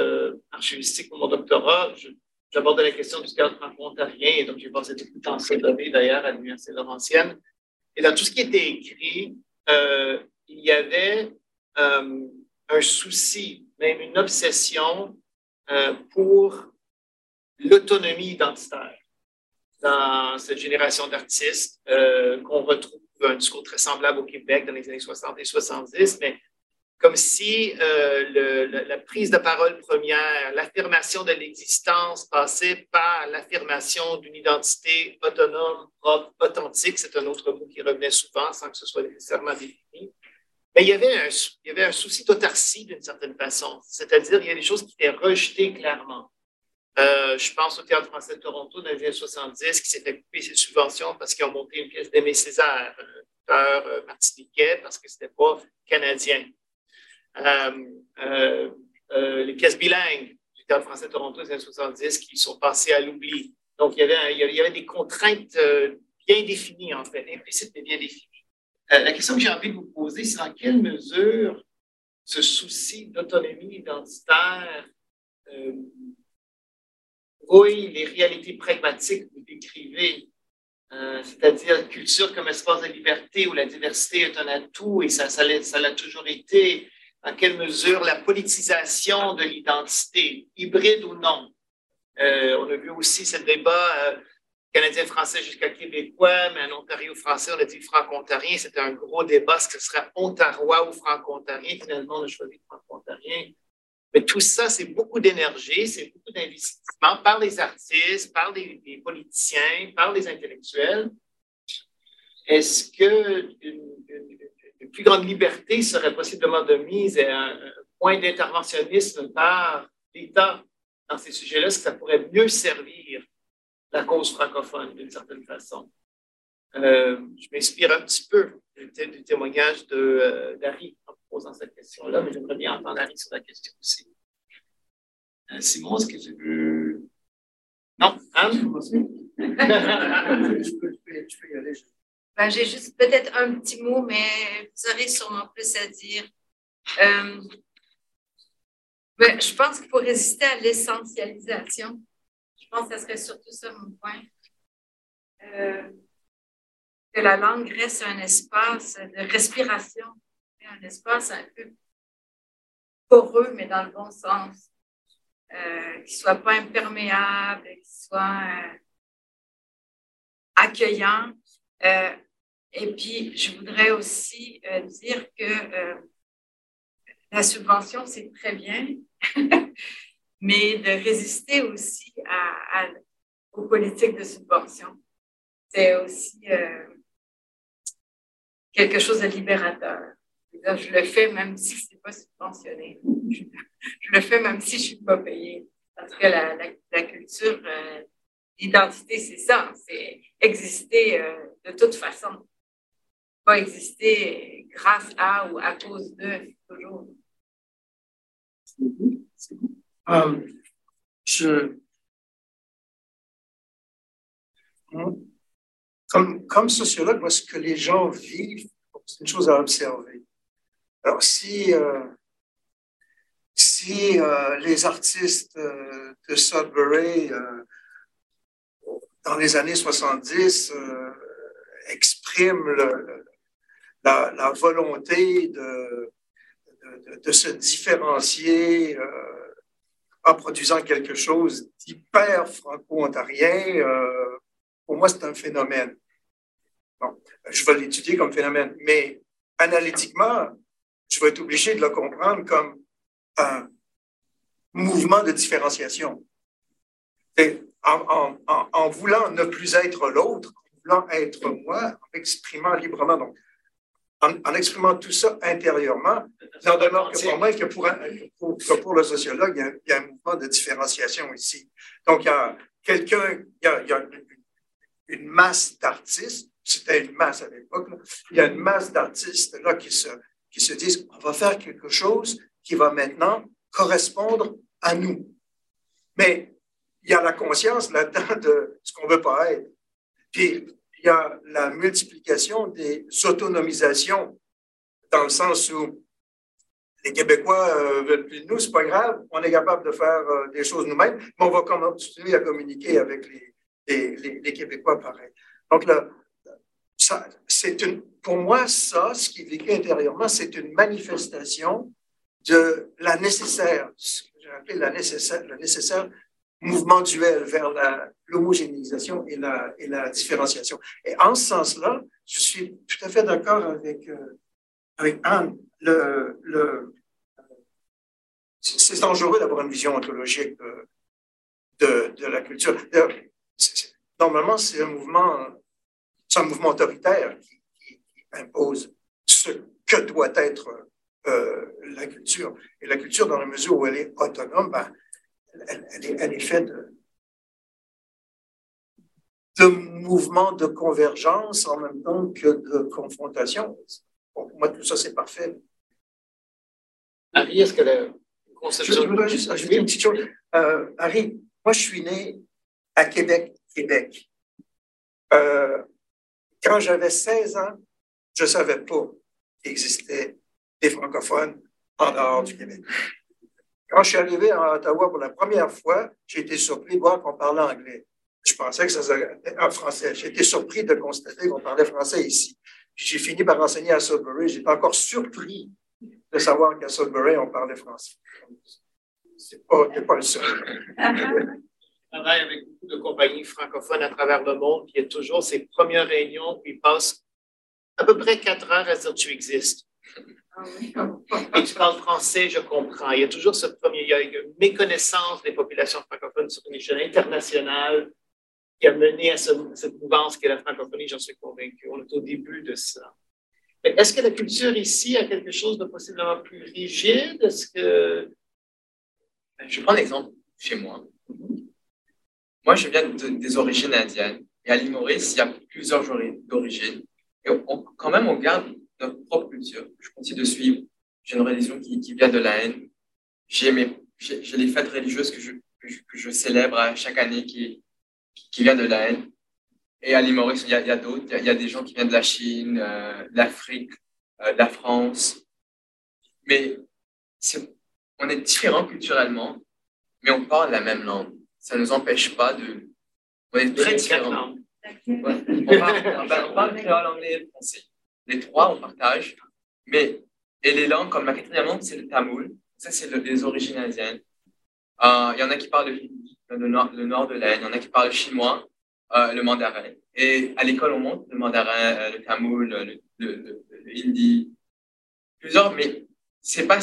archivistiques pour mon doctorat, j'abordais la question du théâtre franco-ontarien, et donc j'ai passé tout le temps à d'ailleurs, à l'Université Laurentienne. Et dans tout ce qui était écrit, il y avait un souci, même une obsession pour l'autonomie identitaire dans cette génération d'artistes euh, qu'on retrouve un discours très semblable au Québec dans les années 60 et 70, mais comme si euh, la prise de parole première, l'affirmation de l'existence passait par l'affirmation d'une identité autonome, propre, authentique, c'est un autre mot qui revenait souvent sans que ce soit nécessairement défini. Mais il y avait un, souci d'autarcie d'une certaine façon, c'est-à-dire il y a des choses qui étaient rejetées clairement. Euh, je pense au Théâtre français de Toronto dans les années 70 qui s'est fait couper ses subventions parce qu'ils ont monté une pièce d'Aimé Césaire, un euh, martiniquais, parce que ce n'était pas canadien. Euh, les pièces bilingues du Théâtre français de Toronto les années 70 qui sont passées à l'oubli. Donc, il y, avait des contraintes bien définies, en fait, implicites mais bien définies. la question que j'ai envie de vous poser, c'est dans quelle mesure ce souci d'autonomie identitaire oui, les réalités pragmatiques que vous décrivez, euh, c'est-à-dire culture comme espace de liberté où la diversité est un atout et ça, l'a toujours été, dans quelle mesure la politisation de l'identité, hybride ou non? Euh, on a vu aussi ce débat euh, canadien-français jusqu'à québécois, mais en Ontario-français, on a dit franco-ontarien. C'était un gros débat, est-ce que ce serait ontarois ou franco-ontarien? Finalement, on a choisi franco-ontarien. Mais tout ça, c'est beaucoup d'énergie, c'est beaucoup d'investissement par les artistes, par les, politiciens, par les intellectuels. Est-ce une, plus grande liberté serait possiblement de mise à un, point d'interventionnisme par l'État dans ces sujets-là? Est-ce que ça pourrait mieux servir la cause francophone d'une certaine façon? Euh, je m'inspire un petit peu du, témoignage euh, d'Harry en posant cette question-là, mais j'aimerais bien entendre Harry sur la question aussi. Euh, Simon, est-ce que tu veux. Non, Anne? je, peux, y aller. Ben, J'ai juste peut-être un petit mot, mais vous aurez sûrement plus à dire. Ben, je pense qu'il faut résister à l'essentialisation. Je pense que ce serait surtout ça mon point que la langue reste un espace de respiration, un espace un peu poreux, mais dans le bon sens, euh, qui ne soit pas imperméable, qui soit euh, accueillant. Euh, Et puis, je voudrais aussi dire que la subvention, c'est très bien, mais de résister aussi aux politiques de subvention, c'est aussi quelque chose de libérateur. Je le fais même si ce n'est pas subventionné. Je, le fais même si je ne suis pas payée. Parce que la, la, culture, euh, l'identité, c'est ça. C'est exister euh, de toute façon. Pas exister grâce à ou à cause de, toujours. Um, je, comme, comme sociologue, moi, ce que les gens vivent, c'est une chose à observer. Alors, si, euh, si euh, les artistes euh, de Sudbury, dans les années 70, expriment la, volonté de, de, se différencier en produisant quelque chose d'hyper franco-ontarien, pour moi, c'est un phénomène. Bon, je vais l'étudier comme phénomène, mais analytiquement, je vais être obligé de le comprendre comme un mouvement de différenciation. en, en, en, voulant ne plus être l'autre, en voulant être moi, en exprimant librement. Donc, en, exprimant tout ça intérieurement, en demeure que pour moi que pour, pour, que pour le sociologue, il y, a, il y, a, un mouvement de différenciation ici. Donc, il y a quelqu'un, il y a, il y a une, une masse d'artistes, c'était une masse à l'époque, il y a une masse d'artistes là qui se, qui se disent, on va faire quelque chose qui va maintenant correspondre à nous. Mais il y a la conscience là-dedans de ce qu'on ne veut pas être. Puis il y a la multiplication des autonomisations, dans le sens où les Québécois euh, veulent plus de nous, c'est pas grave, on est capable de faire euh, des choses nous-mêmes, mais on va continuer à communiquer avec les, les, Québécois pareil. Donc là, c'est une, pour moi, ça, ce qui est intérieurement, c'est une manifestation de la nécessaire, ce que j'ai appelé la nécessaire, le nécessaire mouvement duel vers l'homogénéisation et la, et la différenciation. Et en ce sens-là, je suis tout à fait d'accord avec, euh, avec Anne. C'est dangereux d'avoir une vision ontologique de, de, la culture. Normalement, c'est un mouvement un mouvement autoritaire qui, impose ce que doit être euh, la culture. Et la culture, dans la mesure où elle est autonome, ben, elle, est, elle, est, faite de, de mouvements de convergence en même temps que de confrontation. pour moi, tout ça, c'est parfait. Harry, est-ce que la conception... Je voudrais juste ajouter une petite chose. Euh, Harry, moi, je suis né à Québec, Québec. Euh, quand j'avais 16 ans, je ne savais pas qu'il existait des francophones en dehors du Québec. Quand je suis arrivé à Ottawa pour la première fois, j'ai été surpris de voir qu'on parlait anglais. Je pensais que ça serait en français. J'ai été surpris de constater qu'on parlait français ici. J'ai fini par enseigner à Sudbury. J'étais encore surpris de savoir qu'à Sudbury, on parlait français. C'est pas, pas le seul. travaille avec beaucoup de compagnies francophones à travers le monde, puis il y a toujours ces premières réunions, puis ils passent à peu près quatre heures à dire tu existes. Et tu parles français, je comprends. Il y a toujours ce premier, il y a une méconnaissance des populations francophones sur une échelle internationale qui a mené à cette mouvance qu'est la francophonie, j'en suis convaincu. On est au début de ça. Est-ce que la culture ici a quelque chose de possiblement plus rigide? Est-ce que... Je prends l'exemple chez moi. Moi, je viens des origines indiennes. Et à l'île il y a plusieurs d'origines. Et quand même, on garde notre propre culture. Je continue de suivre. J'ai une religion qui, qui vient de la haine. J'ai les fêtes religieuses que je, que je, célèbre chaque année qui, qui, viennent de la haine. Et à l'île Maurice, il y a, a d'autres. Il, y a des gens qui viennent de la Chine, euh, de l'Afrique, euh, de la France. Mais on est différents culturellement, mais on parle la même langue ça ne nous empêche pas de. On est très différents. On parle, on créole, anglais et français. Les trois, on partage. Mais, et les langues, comme la quatrième langue, c'est le tamoul. Ça, c'est les origines indiennes. Euh, il y en a qui parlent le hindi, le nord, le nord de l'Inde. Il y en a qui parlent le chinois. euh, le mandarin. Et à l'école, on monte le mandarin, euh, le tamoul, le, le, hindi, plusieurs, mais c'est pas,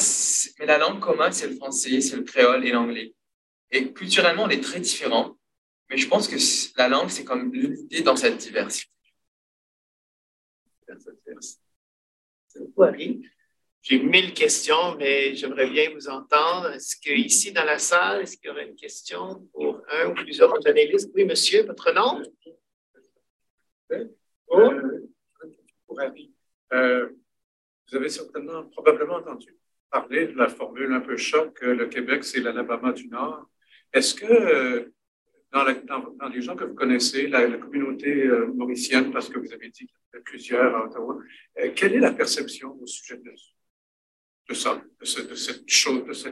mais la langue commune, c'est le français, c'est le créole et l'anglais. Et culturellement, on est très différents, mais je pense que la langue, c'est comme l'unité dans cette diversité. J'ai mille questions, mais j'aimerais bien vous entendre. Est-ce qu'ici, dans la salle, est-ce qu'il y aurait une question pour un ou plusieurs panélistes? Oui, monsieur, votre nom? Oh. Euh, vous avez certainement, probablement entendu parler de la formule un peu choc, le Québec, c'est l'Alabama du Nord. Est-ce que euh, dans, dans, les gens que vous connaissez, la, communauté euh, mauricienne, parce que vous avez dit qu'il y a plusieurs à Ottawa, quelle est la perception au sujet de, de ça, de, cette chose, de ce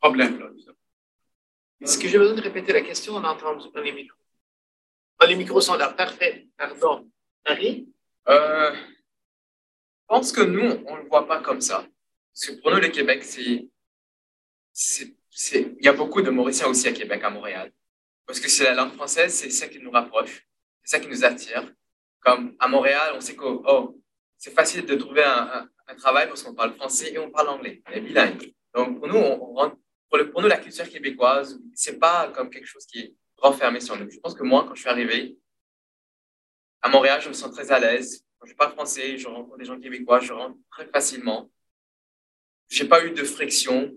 problème-là? Est-ce que j'ai besoin de répéter la question? On a entendu dans les micros. Les micros sont là. Parfait. Pardon. Marie? Euh, je pense que nous, on ne le voit pas comme ça. Parce que pour nous, le Québec, c'est. Il y a beaucoup de Mauriciens aussi à Québec, à Montréal. Parce que c'est la langue française, c'est ça qui nous rapproche, c'est ça qui nous attire. Comme à Montréal, on sait que oh, c'est facile de trouver un, travail parce qu'on parle français et on parle anglais. On est bilingue. Donc pour nous, on, rentre, pour, pour, nous, la culture québécoise, c'est pas comme quelque chose qui est renfermé sur nous. Je pense que moi, quand je suis arrivé, à Montréal, je me sens très à l'aise. Quand je parle français, je rencontre des gens québécois, je rentre très facilement. J'ai pas eu de friction,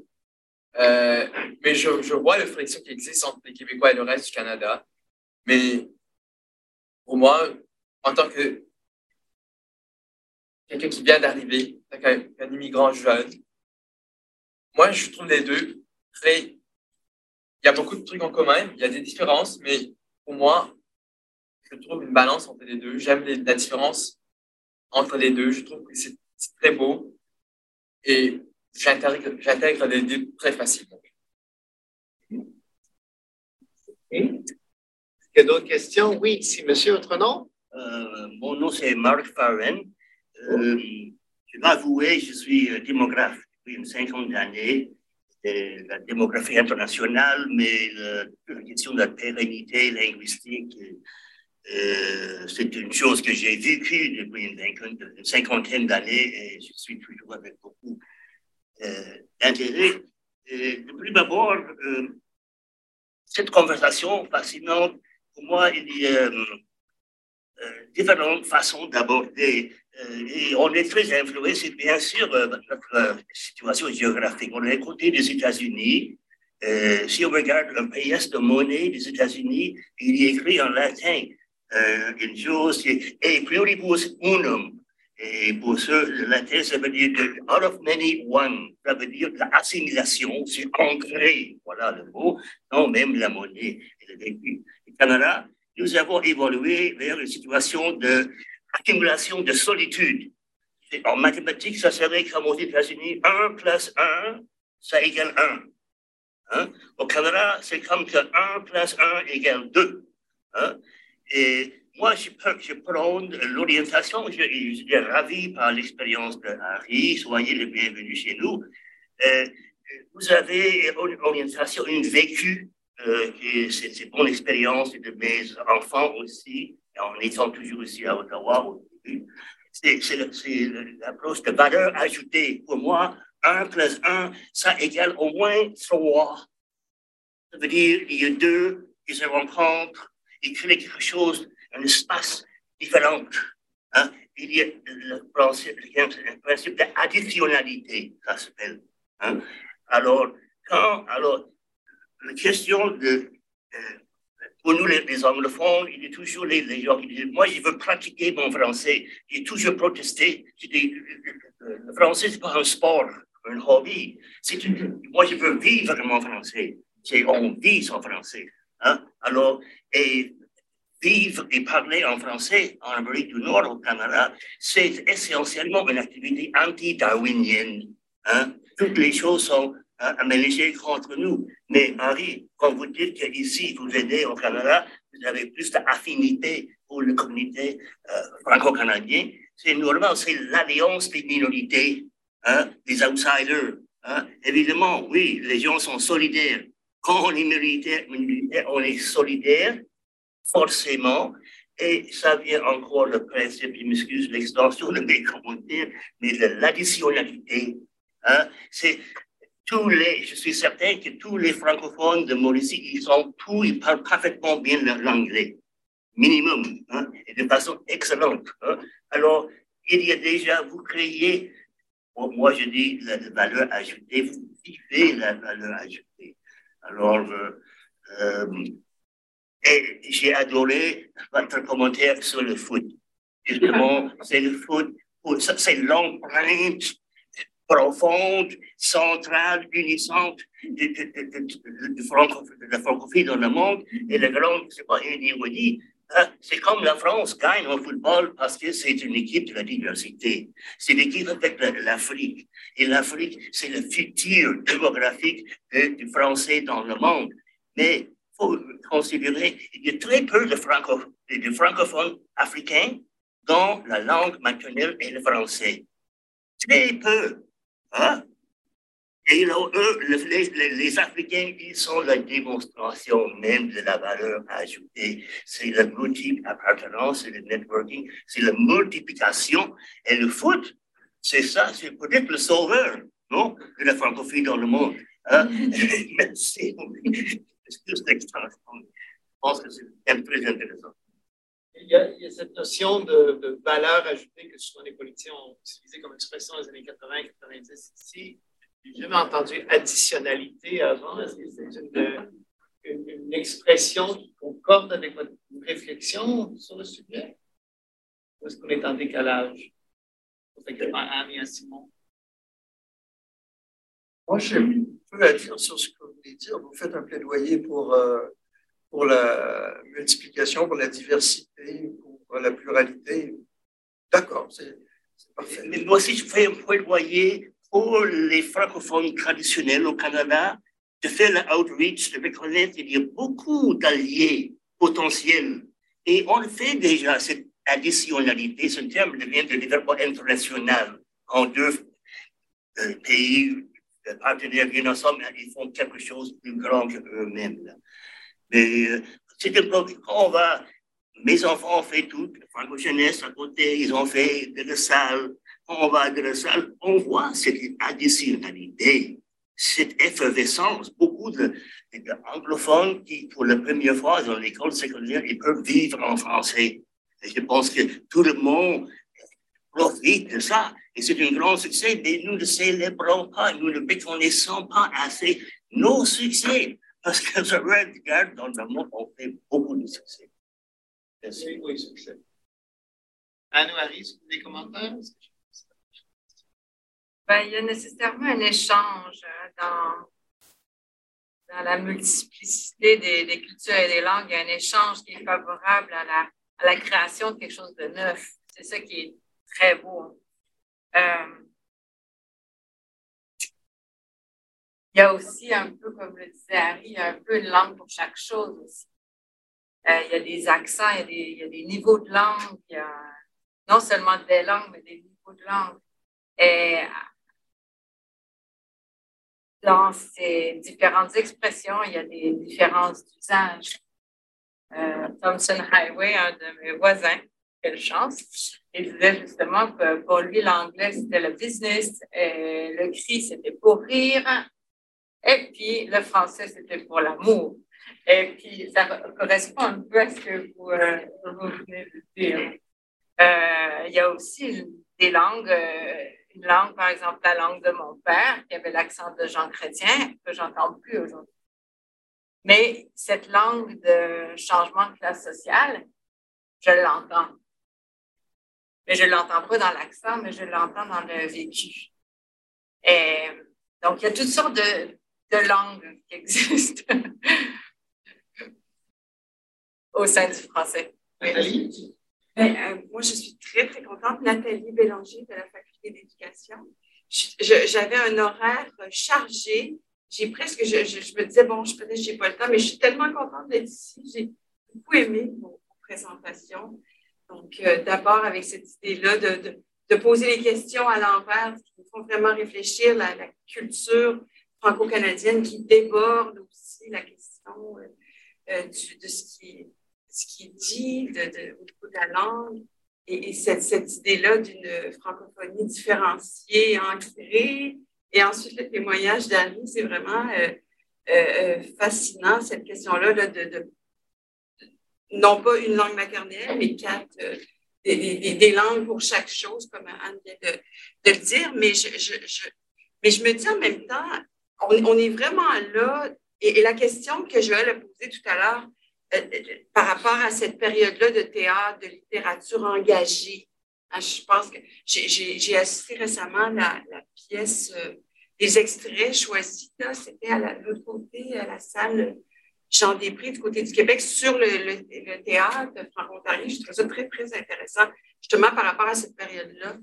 euh, mais je, vois la friction qui existe entre les Québécois et le reste du Canada. Mais pour moi, en tant que quelqu'un qui vient d'arriver, un, un immigrant jeune, moi, je trouve les deux très. Il y a beaucoup de trucs en commun, il y a des différences, mais pour moi, je trouve une balance entre les deux. J'aime la différence entre les deux. Je trouve que c'est très beau et j'intègre les deux très facilement. Il y a d'autres questions? Oui, si monsieur, votre nom? Euh, mon nom, c'est Mark Farren. Euh, je dois avouer, je suis euh, démographe depuis une cinquantaine d'années la démographie internationale, mais la question de la pérennité linguistique, euh, c'est une chose que j'ai vécue depuis une, cinquantaine d'années et je suis toujours avec beaucoup euh, d'intérêt. Depuis d'abord, euh, cette conversation fascinante, pour moi, il y a différentes façons d'aborder. et on est très influencé, bien sûr, notre situation géographique. On est côté des États-Unis. si on regarde un pays de monnaie des États-Unis, il est écrit en latin euh, une chose qui est pluribus unum. Et pour ce, le latin, ça veut dire out of many one. Ça veut dire l'assimilation, c'est ancré. Voilà le mot. Non, même la monnaie et le vécu. Au Canada, nous avons évolué vers une situation d'accumulation de solitude. En mathématiques, ça serait comme aux États-Unis, 1 plus 1, ça égale 1. Hein? Au Canada, c'est comme que 1 plus 1 égale 2. Hein? Et moi, je, je prends l'orientation, je, suis ravi par l'expérience de Harry, soyez le bienvenu chez nous. Euh, vous avez une orientation, une vécu, euh, c'est bonne expérience de mes enfants aussi, en étant toujours ici à Ottawa. C'est l'approche de valeur ajoutée. Pour moi, 1 plus 1, ça égale au moins 3. Ça veut dire qu'il y a deux qui se rencontrent il crée quelque chose, un espace différent. Hein? Il y a le principe, le principe d'additionnalité, ça s'appelle. Hein? Alors, quand, alors, la question de, euh, pour nous les, anglophones, il y a toujours les, gens qui disent, moi je veux pratiquer mon français. J'ai toujours protesté. Le français, c'est pas un sport, un hobby. Une, moi je veux vivre mon français. C'est on vit son français. Hein? Alors, et vivre et parler en français en Amérique du Nord, au Canada, c'est essentiellement une activité anti-darwinienne. Hein? Toutes les choses sont hein, aménagées contre nous. Mais Henri, quand vous dites qu'ici, vous venez au Canada, vous avez plus d'affinité pour la communauté euh, franco-canadienne, c'est normal, c'est l'alliance des minorités, hein, des outsiders. Hein? Évidemment, oui, les gens sont solidaires quand on est militaire, on est solidaire, forcément, et ça vient encore le principe, je m'excuse l'extension de mes commentaires, mais de l'additionnalité. Hein? C'est tous les, je suis certain que tous les francophones de Mauricie, ils ont tout, ils parlent parfaitement bien l'anglais, minimum, hein? et de façon excellente. Hein? Alors, il y a déjà, vous créez, moi je dis la, valeur ajoutée, vous vivez la valeur ajoutée. Alors, euh, euh, j'ai adoré votre commentaire sur le foot. Justement, c'est le foot, c'est l'empreinte profonde, centrale, unissante de, la francophonie dans le monde. Et le grand, c'est pas une ironie, hein, c'est comme la France gagne au football parce que c'est une équipe de la diversité. C'est l'équipe avec l'Afrique. Et l'Afrique, c'est le futur démographique du français dans le monde. Mais faut considérer qu'il y a très peu de, franco, de francophones africains dont la langue maternelle est le français. Très peu. Hein? Et eux, les, les, Africains, ils sont la démonstration même de la valeur ajoutée. C'est la multiple appartenance, c'est le networking, c'est la multiplication. Et le foot, c'est ça, c'est peut-être le sauveur, non, de la francophonie dans le monde. Hein? Merci. Je pense que c'est très intéressant. Il y, a, il y a, cette notion de, valeur ajoutée que souvent les politiciens ont utilisée comme expression dans les années 80-90 ici. Je n'ai jamais entendu additionnalité avant. Est-ce que c'est une, une, expression qui concorde avec votre réflexion sur le sujet? Ou est-ce qu'on est en décalage? Annie Simon. Moi, j'ai peu à dire sur ce que Vous faites un plaidoyer pour, euh, pour la multiplication, pour la diversité, pour la pluralité. D'accord, c'est parfait. Mais moi aussi, je fais un plaidoyer pour les francophones traditionnels au Canada de faire l'outreach, de reconnaître qu'il y a beaucoup d'alliés potentiels. Et on fait déjà, cette additionnalité. Ce terme devient de développement international en deux euh, pays partenaires viennent ensemble, ils font quelque chose de plus grand qu'eux-mêmes. Mais euh, c'est un problème. Quand on va, mes enfants ont fait tout, Franco Jeunesse à côté, ils ont fait de la salle. Quand on va de la salle, on voit cette additionnalité, cette effervescence. Beaucoup d'anglophones qui, pour la première fois dans l'école secondaire, ils peuvent vivre en français. Et je pense que tout le monde profite de ça. Et c'est un grand succès, mais nous ne célébrons pas, nous ne reconnaissons pas assez nos succès. Parce que je regarde dans le monde, on fait beaucoup de succès. Merci. Oui, succès. Anne-Marie, des commentaires? Ben, il y a nécessairement un échange hein, dans, dans la multiplicité des, des, cultures et des langues. Il y a un échange qui est favorable à la, à la création de quelque chose de neuf. C'est ça qui est très beau. Euh, il y a aussi un peu, comme le disait Harry, un peu une langue pour chaque chose aussi. Euh, il y a des accents, il y a des, il y a des niveaux de langue, il y a non seulement des langues, mais des niveaux de langue. Et dans ces différentes expressions, il y a des différences d'usage. Euh, Thompson Highway, un de mes voisins, quelle chance, il disait justement que pour lui, l'anglais, c'était le business, le cri, c'était pour rire, et puis le français, c'était pour l'amour. Et puis, ça correspond un peu à ce que vous, euh, venez de dire. Euh, il y a aussi des langues, euh, une langue, par exemple, la langue de mon père, qui avait l'accent de Jean Chrétien, que j'entends plus aujourd'hui. Mais cette langue de changement de classe sociale, je l'entends mais je ne l'entends pas dans l'accent, mais je l'entends dans le vécu. Et, donc, il y a toutes sortes de, de langues qui existent au sein du français. Nathalie? Ben, euh, moi, je suis très, très contente. Nathalie Bélanger de la Faculté d'éducation. J'avais un horaire chargé. J'ai presque, je, je, me disais, bon, je peut-être j'ai pas le temps, mais je suis tellement contente d'être ici. J'ai beaucoup aimé vos présentations. Donc, euh, d'abord, avec cette idée-là de, de, poser les questions à l'envers qui font vraiment réfléchir la, la culture franco-canadienne qui déborde aussi la question de ce qui, ce qui est dit de, au niveau de la langue. Et, cette, cette idée-là d'une francophonie différenciée, ancrée. Et ensuite, le témoignage d'Annie, c'est vraiment fascinant, cette question-là de, de, non pas une langue maternelle, mais quatre, euh, des, langues pour chaque chose, comme Anne vient de, le dire. Mais je, mais je me dis en même temps, on, est vraiment là. Et, la question que Joël a posée tout à l'heure, euh, euh, par rapport à cette période-là de théâtre, de littérature engagée, hein, je pense que j'ai assisté récemment à la, pièce, des extraits choisis, c'était à l'autre côté, à la salle Jean Després du côté du Québec sur le, théâtre franco-ontarien. Je trouve ça très, très intéressant, justement par rapport à cette période-là,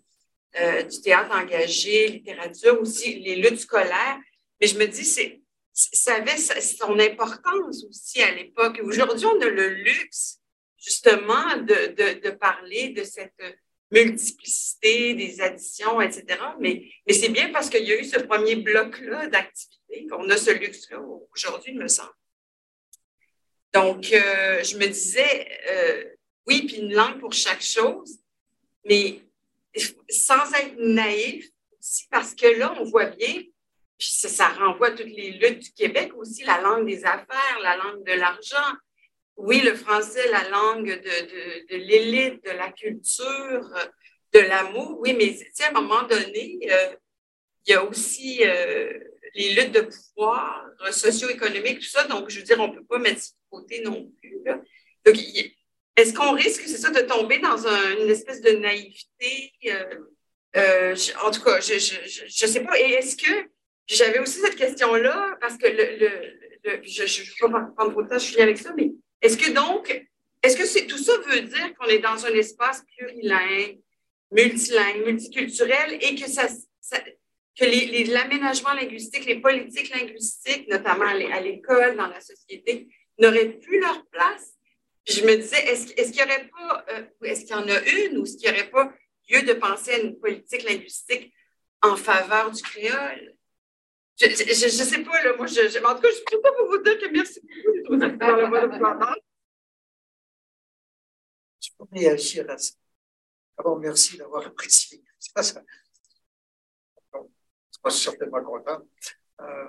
euh, du théâtre engagé, littérature, aussi les luttes scolaires. Mais je me dis, c'est, ça avait son importance aussi à l'époque. Aujourd'hui, on a le luxe, justement, de, parler de cette multiplicité des additions, etc. Mais, c'est bien parce qu'il y a eu ce premier bloc-là d'activités qu'on a ce luxe-là aujourd'hui, il me semble. Donc, euh, je me disais, euh, oui, puis une langue pour chaque chose, mais sans être naïf aussi, parce que là, on voit bien, puis ça, renvoie à toutes les luttes du Québec aussi, la langue des affaires, la langue de l'argent. Oui, le français, la langue de, de, l'élite, de la culture, de l'amour. Oui, mais à un moment donné, euh, il y a aussi les luttes de pouvoir socio-économique, tout ça. Donc, je veux dire, on ne peut pas mettre non plus. Donc, est-ce qu'on risque, c'est ça, de tomber dans une espèce de naïveté? Euh, euh, en tout cas, je ne sais pas. Et est-ce que, j'avais aussi cette question-là, parce que je ne vais pas prendre trop de temps, je suis avec ça, mais est-ce que donc, est-ce que tout ça veut dire qu'on est dans un espace plurilingue, multilingue, multiculturel et que ça que l'aménagement linguistique, les politiques linguistiques, notamment à l'école, dans la société, n'auraient plus leur place. je me disais, est-ce est qu'il n'y aurait pas, euh, est-ce qu'il y en a une ou est-ce qu'il n'y aurait pas lieu de penser à une politique linguistique en faveur du créole? Je ne sais pas, là, moi, je, en tout cas, je ne peux pas vous dire que merci beaucoup de Je peux réagir à ça. D'abord, merci d'avoir apprécié. Ça, ça, je suis certainement content. Euh,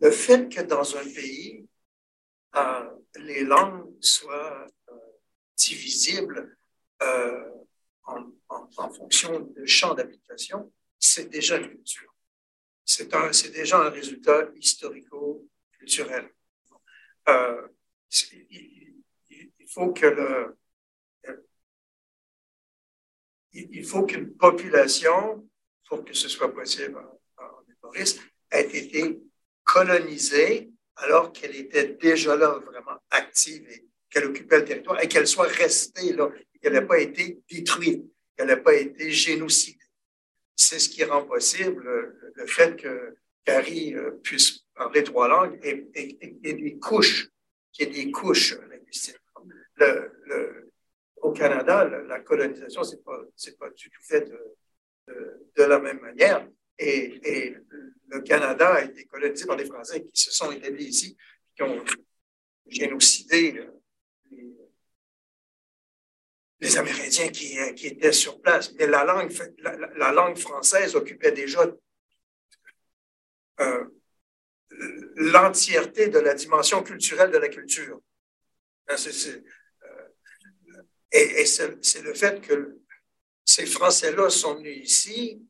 le fait que dans un pays, euh, les langues soient euh, divisibles en, fonction du champ d'application, c'est déjà une culture. C'est déjà un résultat historico-culturel. il, faut que le, il faut qu'une population, pour que ce soit possible en Maurice, ait été colonisée alors qu'elle était déjà là, vraiment active et qu'elle occupait le territoire et qu'elle soit restée là, qu'elle n'ait pas été détruite, qu'elle n'ait pas été génocidée. C'est ce qui rend possible le, fait que Carrie euh, puisse parler trois langues et, des couches, qu'il y ait des couches linguistiques. Le, au Canada, la, colonisation, c'est pas, c'est pas du tout fait de, de, la même manière. Et, et, le Canada a été colonisé par les Français qui se sont établis ici, qui ont génocidé les, Amérindiens qui, étaient sur place. Mais la langue, la, langue française occupait déjà euh, l'entièreté de la dimension culturelle de la culture. Hein, c'est, et, c'est le fait que ces Français-là sont venus ici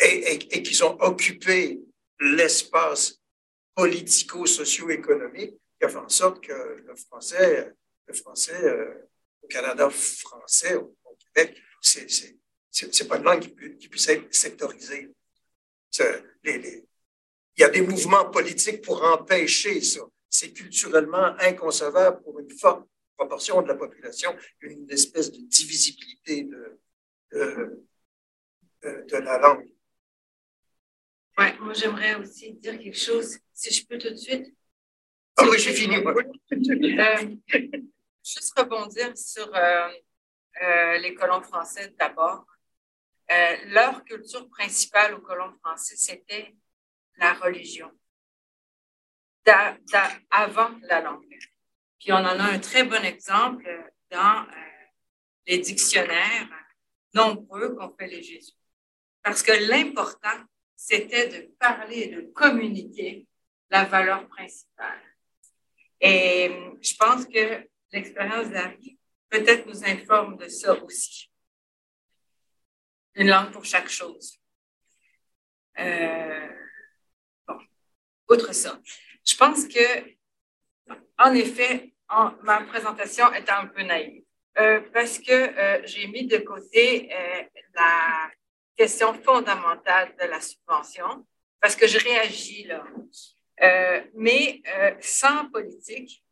et, qu'ils ont occupé l'espace politico-socio-économique qui a fait en sorte que le français, le français euh, au Canada français, au, Québec, c'est, pas une langue qui, puisse être sectorisée. il y a des mouvements politiques pour empêcher ça. C'est culturellement inconcevable pour une forte proportion de la population, une espèce de divisibilité de, de, la langue. Oui, moi j'aimerais aussi dire quelque chose, si je peux tout de suite. Ah oui, j'ai fini. Euh, juste rebondir sur euh, euh, les colons français d'abord. leur culture principale aux colons français, c'était la religion, avant la langue. Puis on en a un très bon exemple dans les dictionnaires nombreux qu'ont fait les Jésuites. Parce que l'important, c'était de parler, de communiquer la valeur principale. Et euh, je pense que l'expérience d'Harry peut-être nous informe de ça aussi. Une langue pour chaque chose. Euh, bon, outre ça, je pense que, en effet, ma présentation est un peu naïve. Euh, parce que j'ai mis de côté la question fondamentale de la subvention, parce que je réagis là. Euh, mais euh, sans politique,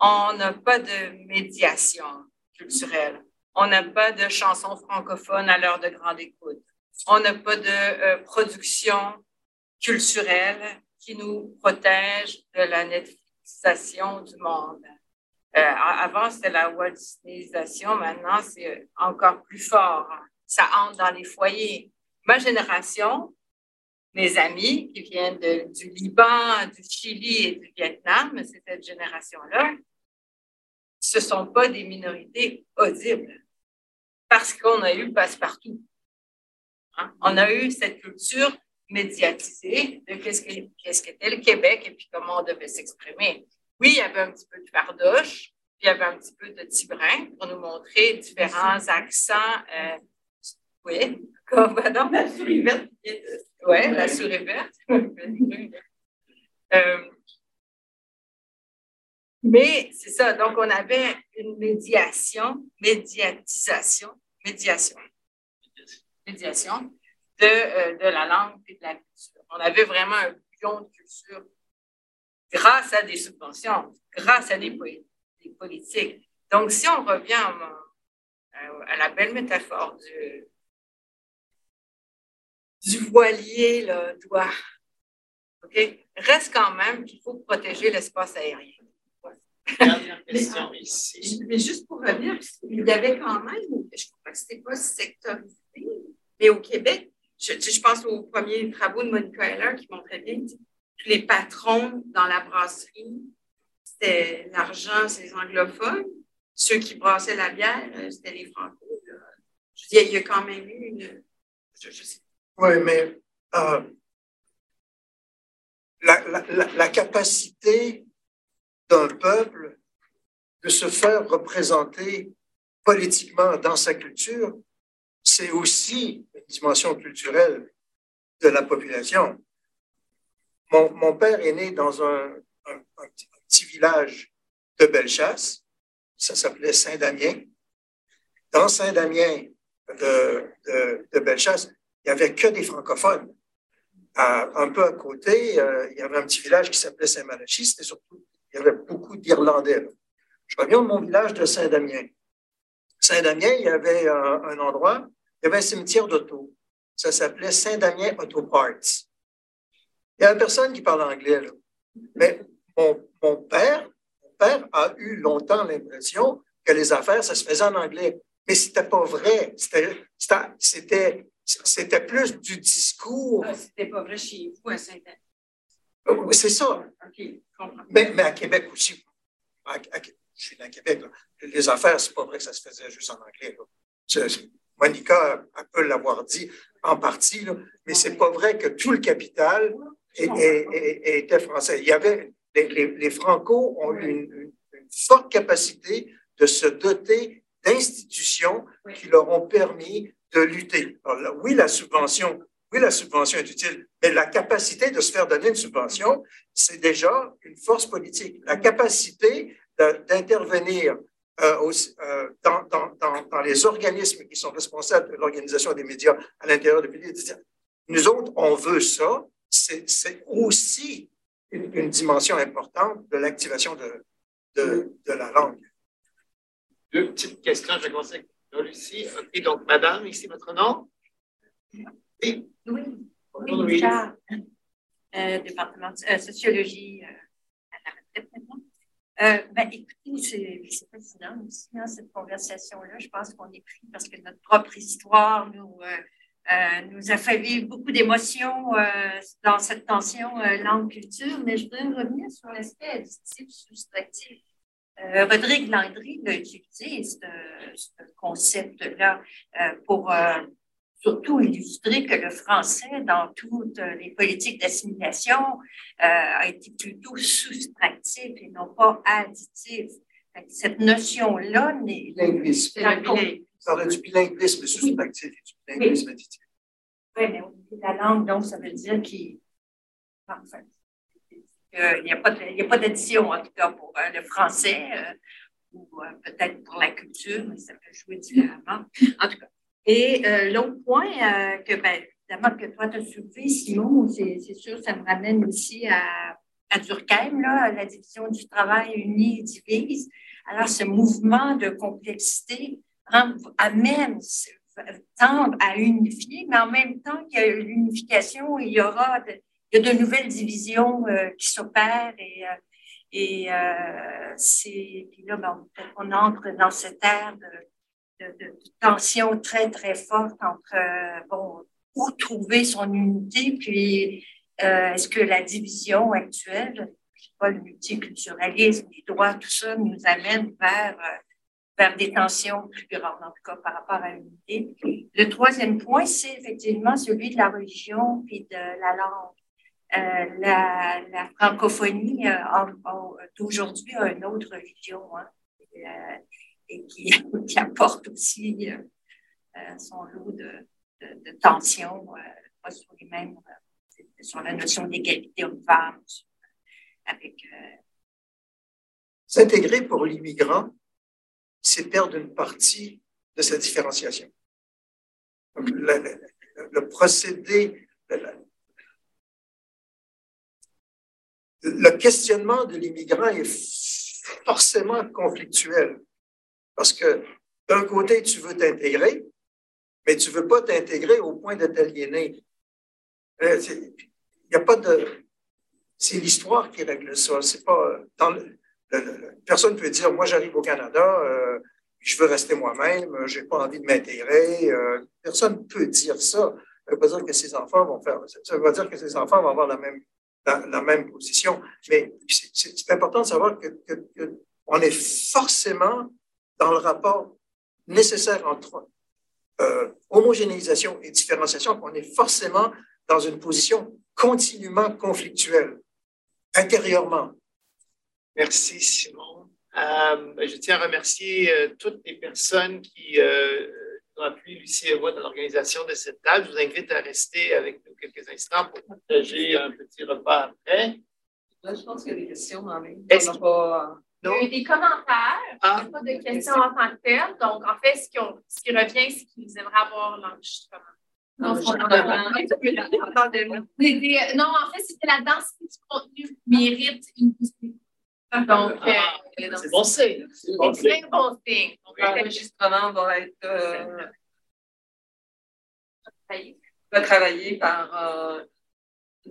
on n'a pas de médiation culturelle. On n'a pas de chansons francophones à l'heure de grande écoute. On n'a pas de euh, production culturelle qui nous protège de la Netflixisation du monde. avant, c'était la Walt. Maintenant, c'est encore plus fort. Ça entre dans les foyers. Ma génération, mes amis qui viennent du Liban, du Chili et du Vietnam, c'est cette génération-là, ce ne sont pas des minorités audibles parce qu'on a eu passe-partout. Hein? On a eu cette culture médiatisée de qu'est-ce qu'était le Québec et puis comment on devait s'exprimer. Oui, il y avait un petit peu de fardoche, puis il y avait un petit peu de tibrin pour nous montrer différents accents. Euh, oui, comme, dans la souris verte. Oui, la souris verte. Euh, mais c'est ça, donc on avait une médiation, médiatisation, médiation, médiation de, euh, de la langue et de la culture. On avait vraiment un bouillon de culture grâce à des subventions, grâce à des, politiques. Donc, si on revient à la belle métaphore du, du voilier là, doit. OK? Reste quand même qu'il faut protéger l'espace aérien. Dernière question ici. Mais juste pour revenir, il y avait quand même, je crois que ce n'était pas sectorisé, mais au Québec, je, je, pense aux premiers travaux de Monica Heller qui montraient bien que les patrons dans la brasserie, c'était l'argent, c'est les anglophones. Ceux qui brassaient la bière, c'était les franco. Je veux dire, il y a quand même eu une. Je, je sais oui, mais euh, la, capacité d'un peuple de se faire représenter politiquement dans sa culture, c'est aussi une dimension culturelle de la population. Mon, père est né dans un, petit, village de Bellechasse, ça s'appelait Saint-Damien. Dans Saint-Damien de, de, de Bellechasse, il n'y avait que des francophones. un peu à côté, euh, il y avait un petit village qui s'appelait Saint-Malachie, c'était surtout, il y avait beaucoup d'Irlandais. Je reviens de mon village de Saint-Damien. Saint-Damien, il y avait un, endroit, il y avait un cimetière d'auto. Ça s'appelait Saint-Damien Auto Parts. Il y a personne qui parle anglais, là. Mais mon, père, mon père a eu longtemps l'impression que les affaires, ça se faisait en anglais. Mais c'était pas vrai. C'était plus du discours. Ah, c'était pas vrai chez vous à Saint-Anne. Oui, c'est ça. Mais, mais, à Québec aussi. je suis à Québec. Les affaires, c'est pas vrai que ça se faisait juste en anglais. Monica peut l'avoir dit en partie, là, mais c'est pas vrai que tout le capital était français. Il y avait les, les, Franco ont eu une, une, forte capacité de se doter d'institutions qui leur ont permis de lutter. oui, la subvention, oui, la subvention est utile, mais la capacité de se faire donner une subvention, c'est déjà une force politique. La capacité d'intervenir euh, euh, dans, dans, dans, les organismes qui sont responsables de l'organisation des médias à l'intérieur du pays. Nous autres, on veut ça. C'est aussi une, une, dimension importante de l'activation de, de, de, la langue. Deux petites questions. Je vais commencer Lucie. OK, donc, madame, ici votre nom? Oui. Oui. Bonjour, oui, euh, département de euh, sociologie euh, à la retraite maintenant. Ben, écoutez, c'est fascinant aussi, hein, cette conversation-là. Je pense qu'on est pris parce que notre propre histoire nous, nous a fait vivre beaucoup d'émotions dans cette tension langue-culture, mais je voudrais revenir sur l'aspect additif soustractif. Rodrigue Landry a utilisé ce concept-là pour surtout illustrer que le français, dans toutes les politiques d'assimilation, euh, a été plutôt soustractif et non pas additif. Cette notion-là n'est Linguisme. Ça du bilinguisme soustractif et du bilinguisme additif. Oui, mais au niveau de la langue, donc, ça veut dire qu'il enfin, il n'y a pas d'addition, en tout cas, pour euh, le français, euh, ou peut-être pour la culture, mais ça peut jouer différemment. En tout cas, et euh, l'autre point euh, que, ben, évidemment, que toi, tu as soulevé, Simon, c'est sûr, ça me ramène aussi à, à Durkheim, là, la division du travail unie et divise. Alors, ce mouvement de complexité amène, tendre à unifier, mais en même temps qu'il y a l'unification, il y aura de, il y a de nouvelles divisions euh, qui s'opèrent et, et c'est, puis là, ben, on entre dans cette ère de, de, de, tension très, très forte entre, euh, bon, où trouver son unité, puis euh, est-ce que la division actuelle, pas, le multiculturalisme, les droits, tout ça nous amène vers, euh, vers des tensions plus grandes, en tout cas par rapport à l'unité. Le troisième point, c'est effectivement celui de la religion puis de la langue. Euh, la, la, francophonie d'aujourd'hui a une autre religion. Hein et qui, qui apporte aussi euh, euh, son lot de, tensions, euh, pas sur les mêmes, sur la notion d'égalité homme-femme, avec. S'intégrer pour l'immigrant, c'est perdre une partie de sa différenciation. Donc, le, le, procédé, le questionnement de l'immigrant est forcément conflictuel. Parce que d'un côté, tu veux t'intégrer, mais tu ne veux pas t'intégrer au point de t'aliéner. Euh, il n'y a pas de. C'est l'histoire qui règle ça. C'est pas. Personne ne peut dire Moi, j'arrive au Canada, euh, je veux rester moi-même, euh, je n'ai pas envie de m'intégrer. personne ne peut dire ça. Ça ne veut pas dire que ses enfants vont faire. Ça veut pas dire que ses enfants vont avoir la même, la, même position. Mais c'est important de savoir que, est forcément dans le rapport nécessaire entre euh, homogénéisation et différenciation qu'on est forcément dans une position continuellement conflictuelle, intérieurement. Merci, Simon. Euh, je tiens à remercier euh, toutes les personnes qui ont appuyé Lucie et moi dans l'organisation de cette table. Je vous invite à rester avec nous quelques instants pour partager un petit repas après. je pense qu'il y a des questions en ligne. Il y a eu des commentaires, ah. pas de questions en tant que telles. Donc, en fait, ce qui, ce qui revient, c'est qu'ils aimeraient avoir l'enregistrement. Non, non, en fait, c'était la densité du contenu mérite une possibilité. Donc, ah, euh, c'est bon signe. C'est bon bon signe. L'enregistrement va être euh, travaillé par euh,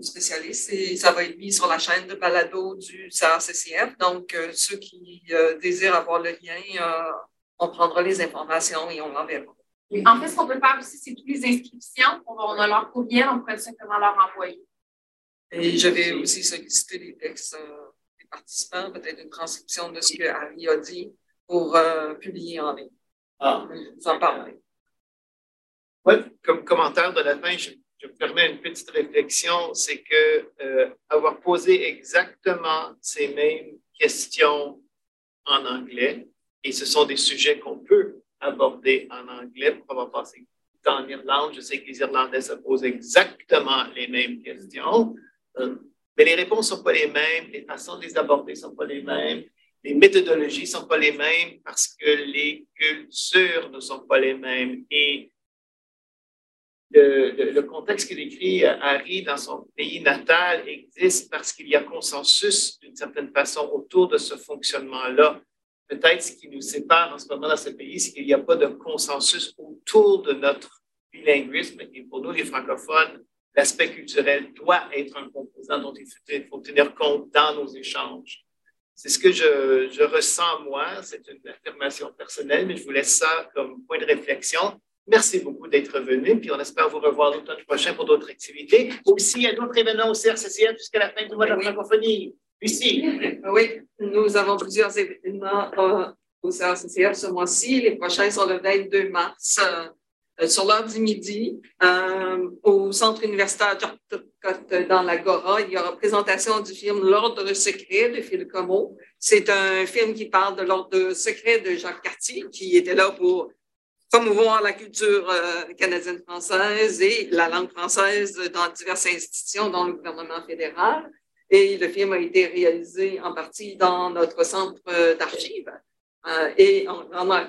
spécialiste et ça va être mis sur la chaîne de balado du CRCCF. Donc, euh, ceux qui euh, désirent avoir le lien, euh, on prendra les informations et on l'enverra. En fait, ce qu'on peut faire aussi, c'est toutes les inscriptions. On, a leur courriel, on pourrait simplement leur envoyer. Et je vais aussi solliciter les textes participants, peut-être une transcription de ce que Harry a dit pour publier en ligne. Ah. Vous en parlerez. Oui, comme commentaire de la fin, je je me permets une petite réflexion, c'est que euh, avoir posé exactement ces mêmes questions en anglais, et ce sont des sujets qu'on peut aborder en anglais pour avoir passé en Irlande. Je sais que les Irlandais se posent exactement les mêmes questions, euh, mais les réponses ne sont pas les mêmes, les façons de les aborder ne sont pas les mêmes, les méthodologies ne sont pas les mêmes parce que les cultures ne sont pas les mêmes. Et le, contexte qu'il décrit Harry dans son pays natal existe parce qu'il y a consensus d'une certaine façon autour de ce fonctionnement-là. Peut-être ce qui nous sépare en ce moment dans ce pays, c'est qu'il n'y a pas de consensus autour de notre bilinguisme. Et pour nous, les francophones, l'aspect culturel doit être un composant dont il faut tenir compte dans nos échanges. C'est ce que je, je ressens moi. C'est une affirmation personnelle, mais je vous laisse ça comme point de réflexion. Merci beaucoup d'être venu, puis on espère vous revoir l'automne prochain pour d'autres activités. Aussi, il y a d'autres événements au CRCCF jusqu'à la fin du mois de la francophonie. Lucie. Oui, nous avons plusieurs événements euh, au CRCCF ce mois-ci. Les prochains sont le 22 mars euh, sur l'heure du midi euh, au Centre universitaire dans l'Agora. Il y aura présentation du film L'ordre secret de Phil Como. C'est un film qui parle de l'ordre secret de Jacques Cartier, qui était là pour promouvoir la culture euh, canadienne-française et la langue française dans diverses institutions, dont le gouvernement fédéral. Et le film a été réalisé en partie dans notre centre euh, d'archives euh, et en,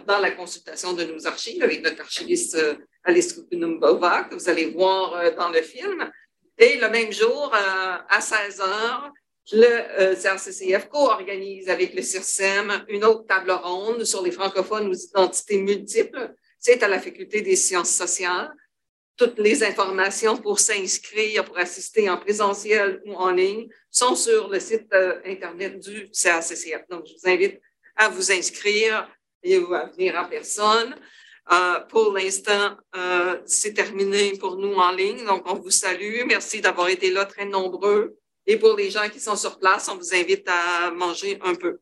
dans la consultation de nos archives avec notre archiviste Alice Kunumbova, que vous allez voir dans le film. Et le même jour, à 16 heures, le CRCCF co-organise avec le CIRSEM une autre table ronde sur les francophones aux identités multiples c'est à la Faculté des sciences sociales. Toutes les informations pour s'inscrire, pour assister en présentiel ou en ligne sont sur le site euh, Internet du CACCF. Donc, je vous invite à vous inscrire et à venir en personne. Euh, pour l'instant, euh, c'est terminé pour nous en ligne. Donc, on vous salue. Merci d'avoir été là très nombreux. Et pour les gens qui sont sur place, on vous invite à manger un peu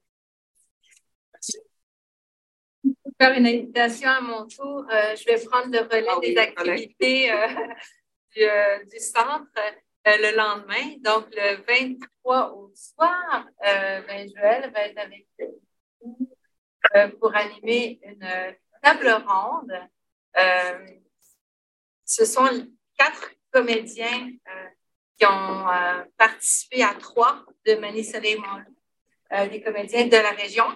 faire une invitation à mon tour. Euh, je vais prendre le relais ah des activités du, centre le lendemain. Donc, le 23 au soir, ben, Joël va être avec nous pour animer une table ronde. ce sont quatre comédiens qui ont participé à trois de Manny Montloup, des comédiens de la région.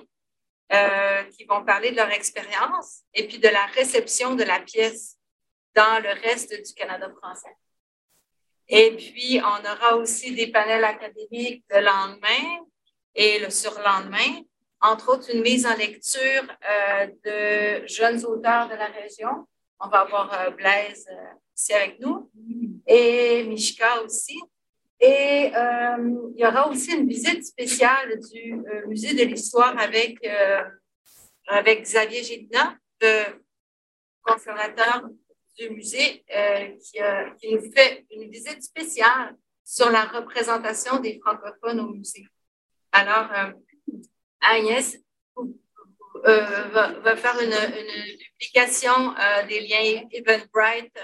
Euh, qui vont parler de leur expérience et puis de la réception de la pièce dans le reste du Canada français. Et puis, on aura aussi des panels académiques le lendemain et le surlendemain, entre autres une mise en lecture euh, de jeunes auteurs de la région. On va avoir euh, Blaise ici avec nous et Mishka aussi. Et euh, il y aura aussi une visite spéciale du euh, Musée de l'Histoire avec, euh, avec Xavier Gidna, le conservateur du musée, qui, qui, nous fait une visite spéciale sur la représentation des francophones au musée. Alors, Agnès va, va, faire une, une publication des liens Eventbrite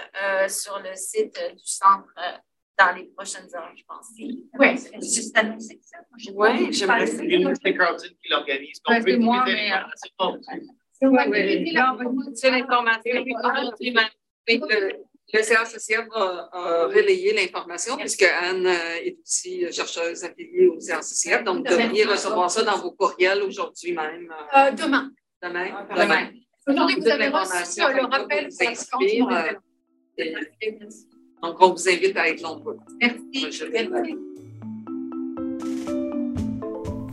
sur le site du centre dans les prochaines heures, je pense. Oui, c'est juste annoncé ça. Oui, j'aimerais C'est Carlton qui l'organise. Donc, c'est moi, mais. C'est l'information. Le CACCF a, a relayé l'information puisque Anne euh, est aussi chercheuse affiliée au CACCF. Donc, vous devriez recevoir ça dans vos courriels aujourd'hui même. Euh, demain. Demain. Demain. Aujourd'hui, vous avez reçu le rappel pour donc, on vous invite à être nombreux. Merci.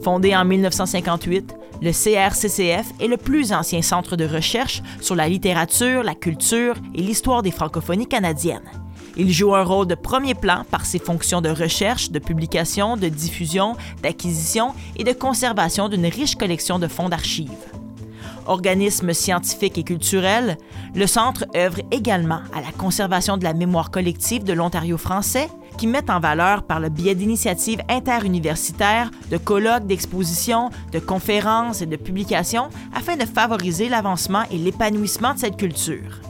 Fondé en 1958, le CRCCF est le plus ancien centre de recherche sur la littérature, la culture et l'histoire des francophonies canadiennes. Il joue un rôle de premier plan par ses fonctions de recherche, de publication, de diffusion, d'acquisition et de conservation d'une riche collection de fonds d'archives organisme scientifique et culturel, le Centre œuvre également à la conservation de la mémoire collective de l'Ontario français, qui met en valeur par le biais d'initiatives interuniversitaires, de colloques, d'expositions, de conférences et de publications afin de favoriser l'avancement et l'épanouissement de cette culture.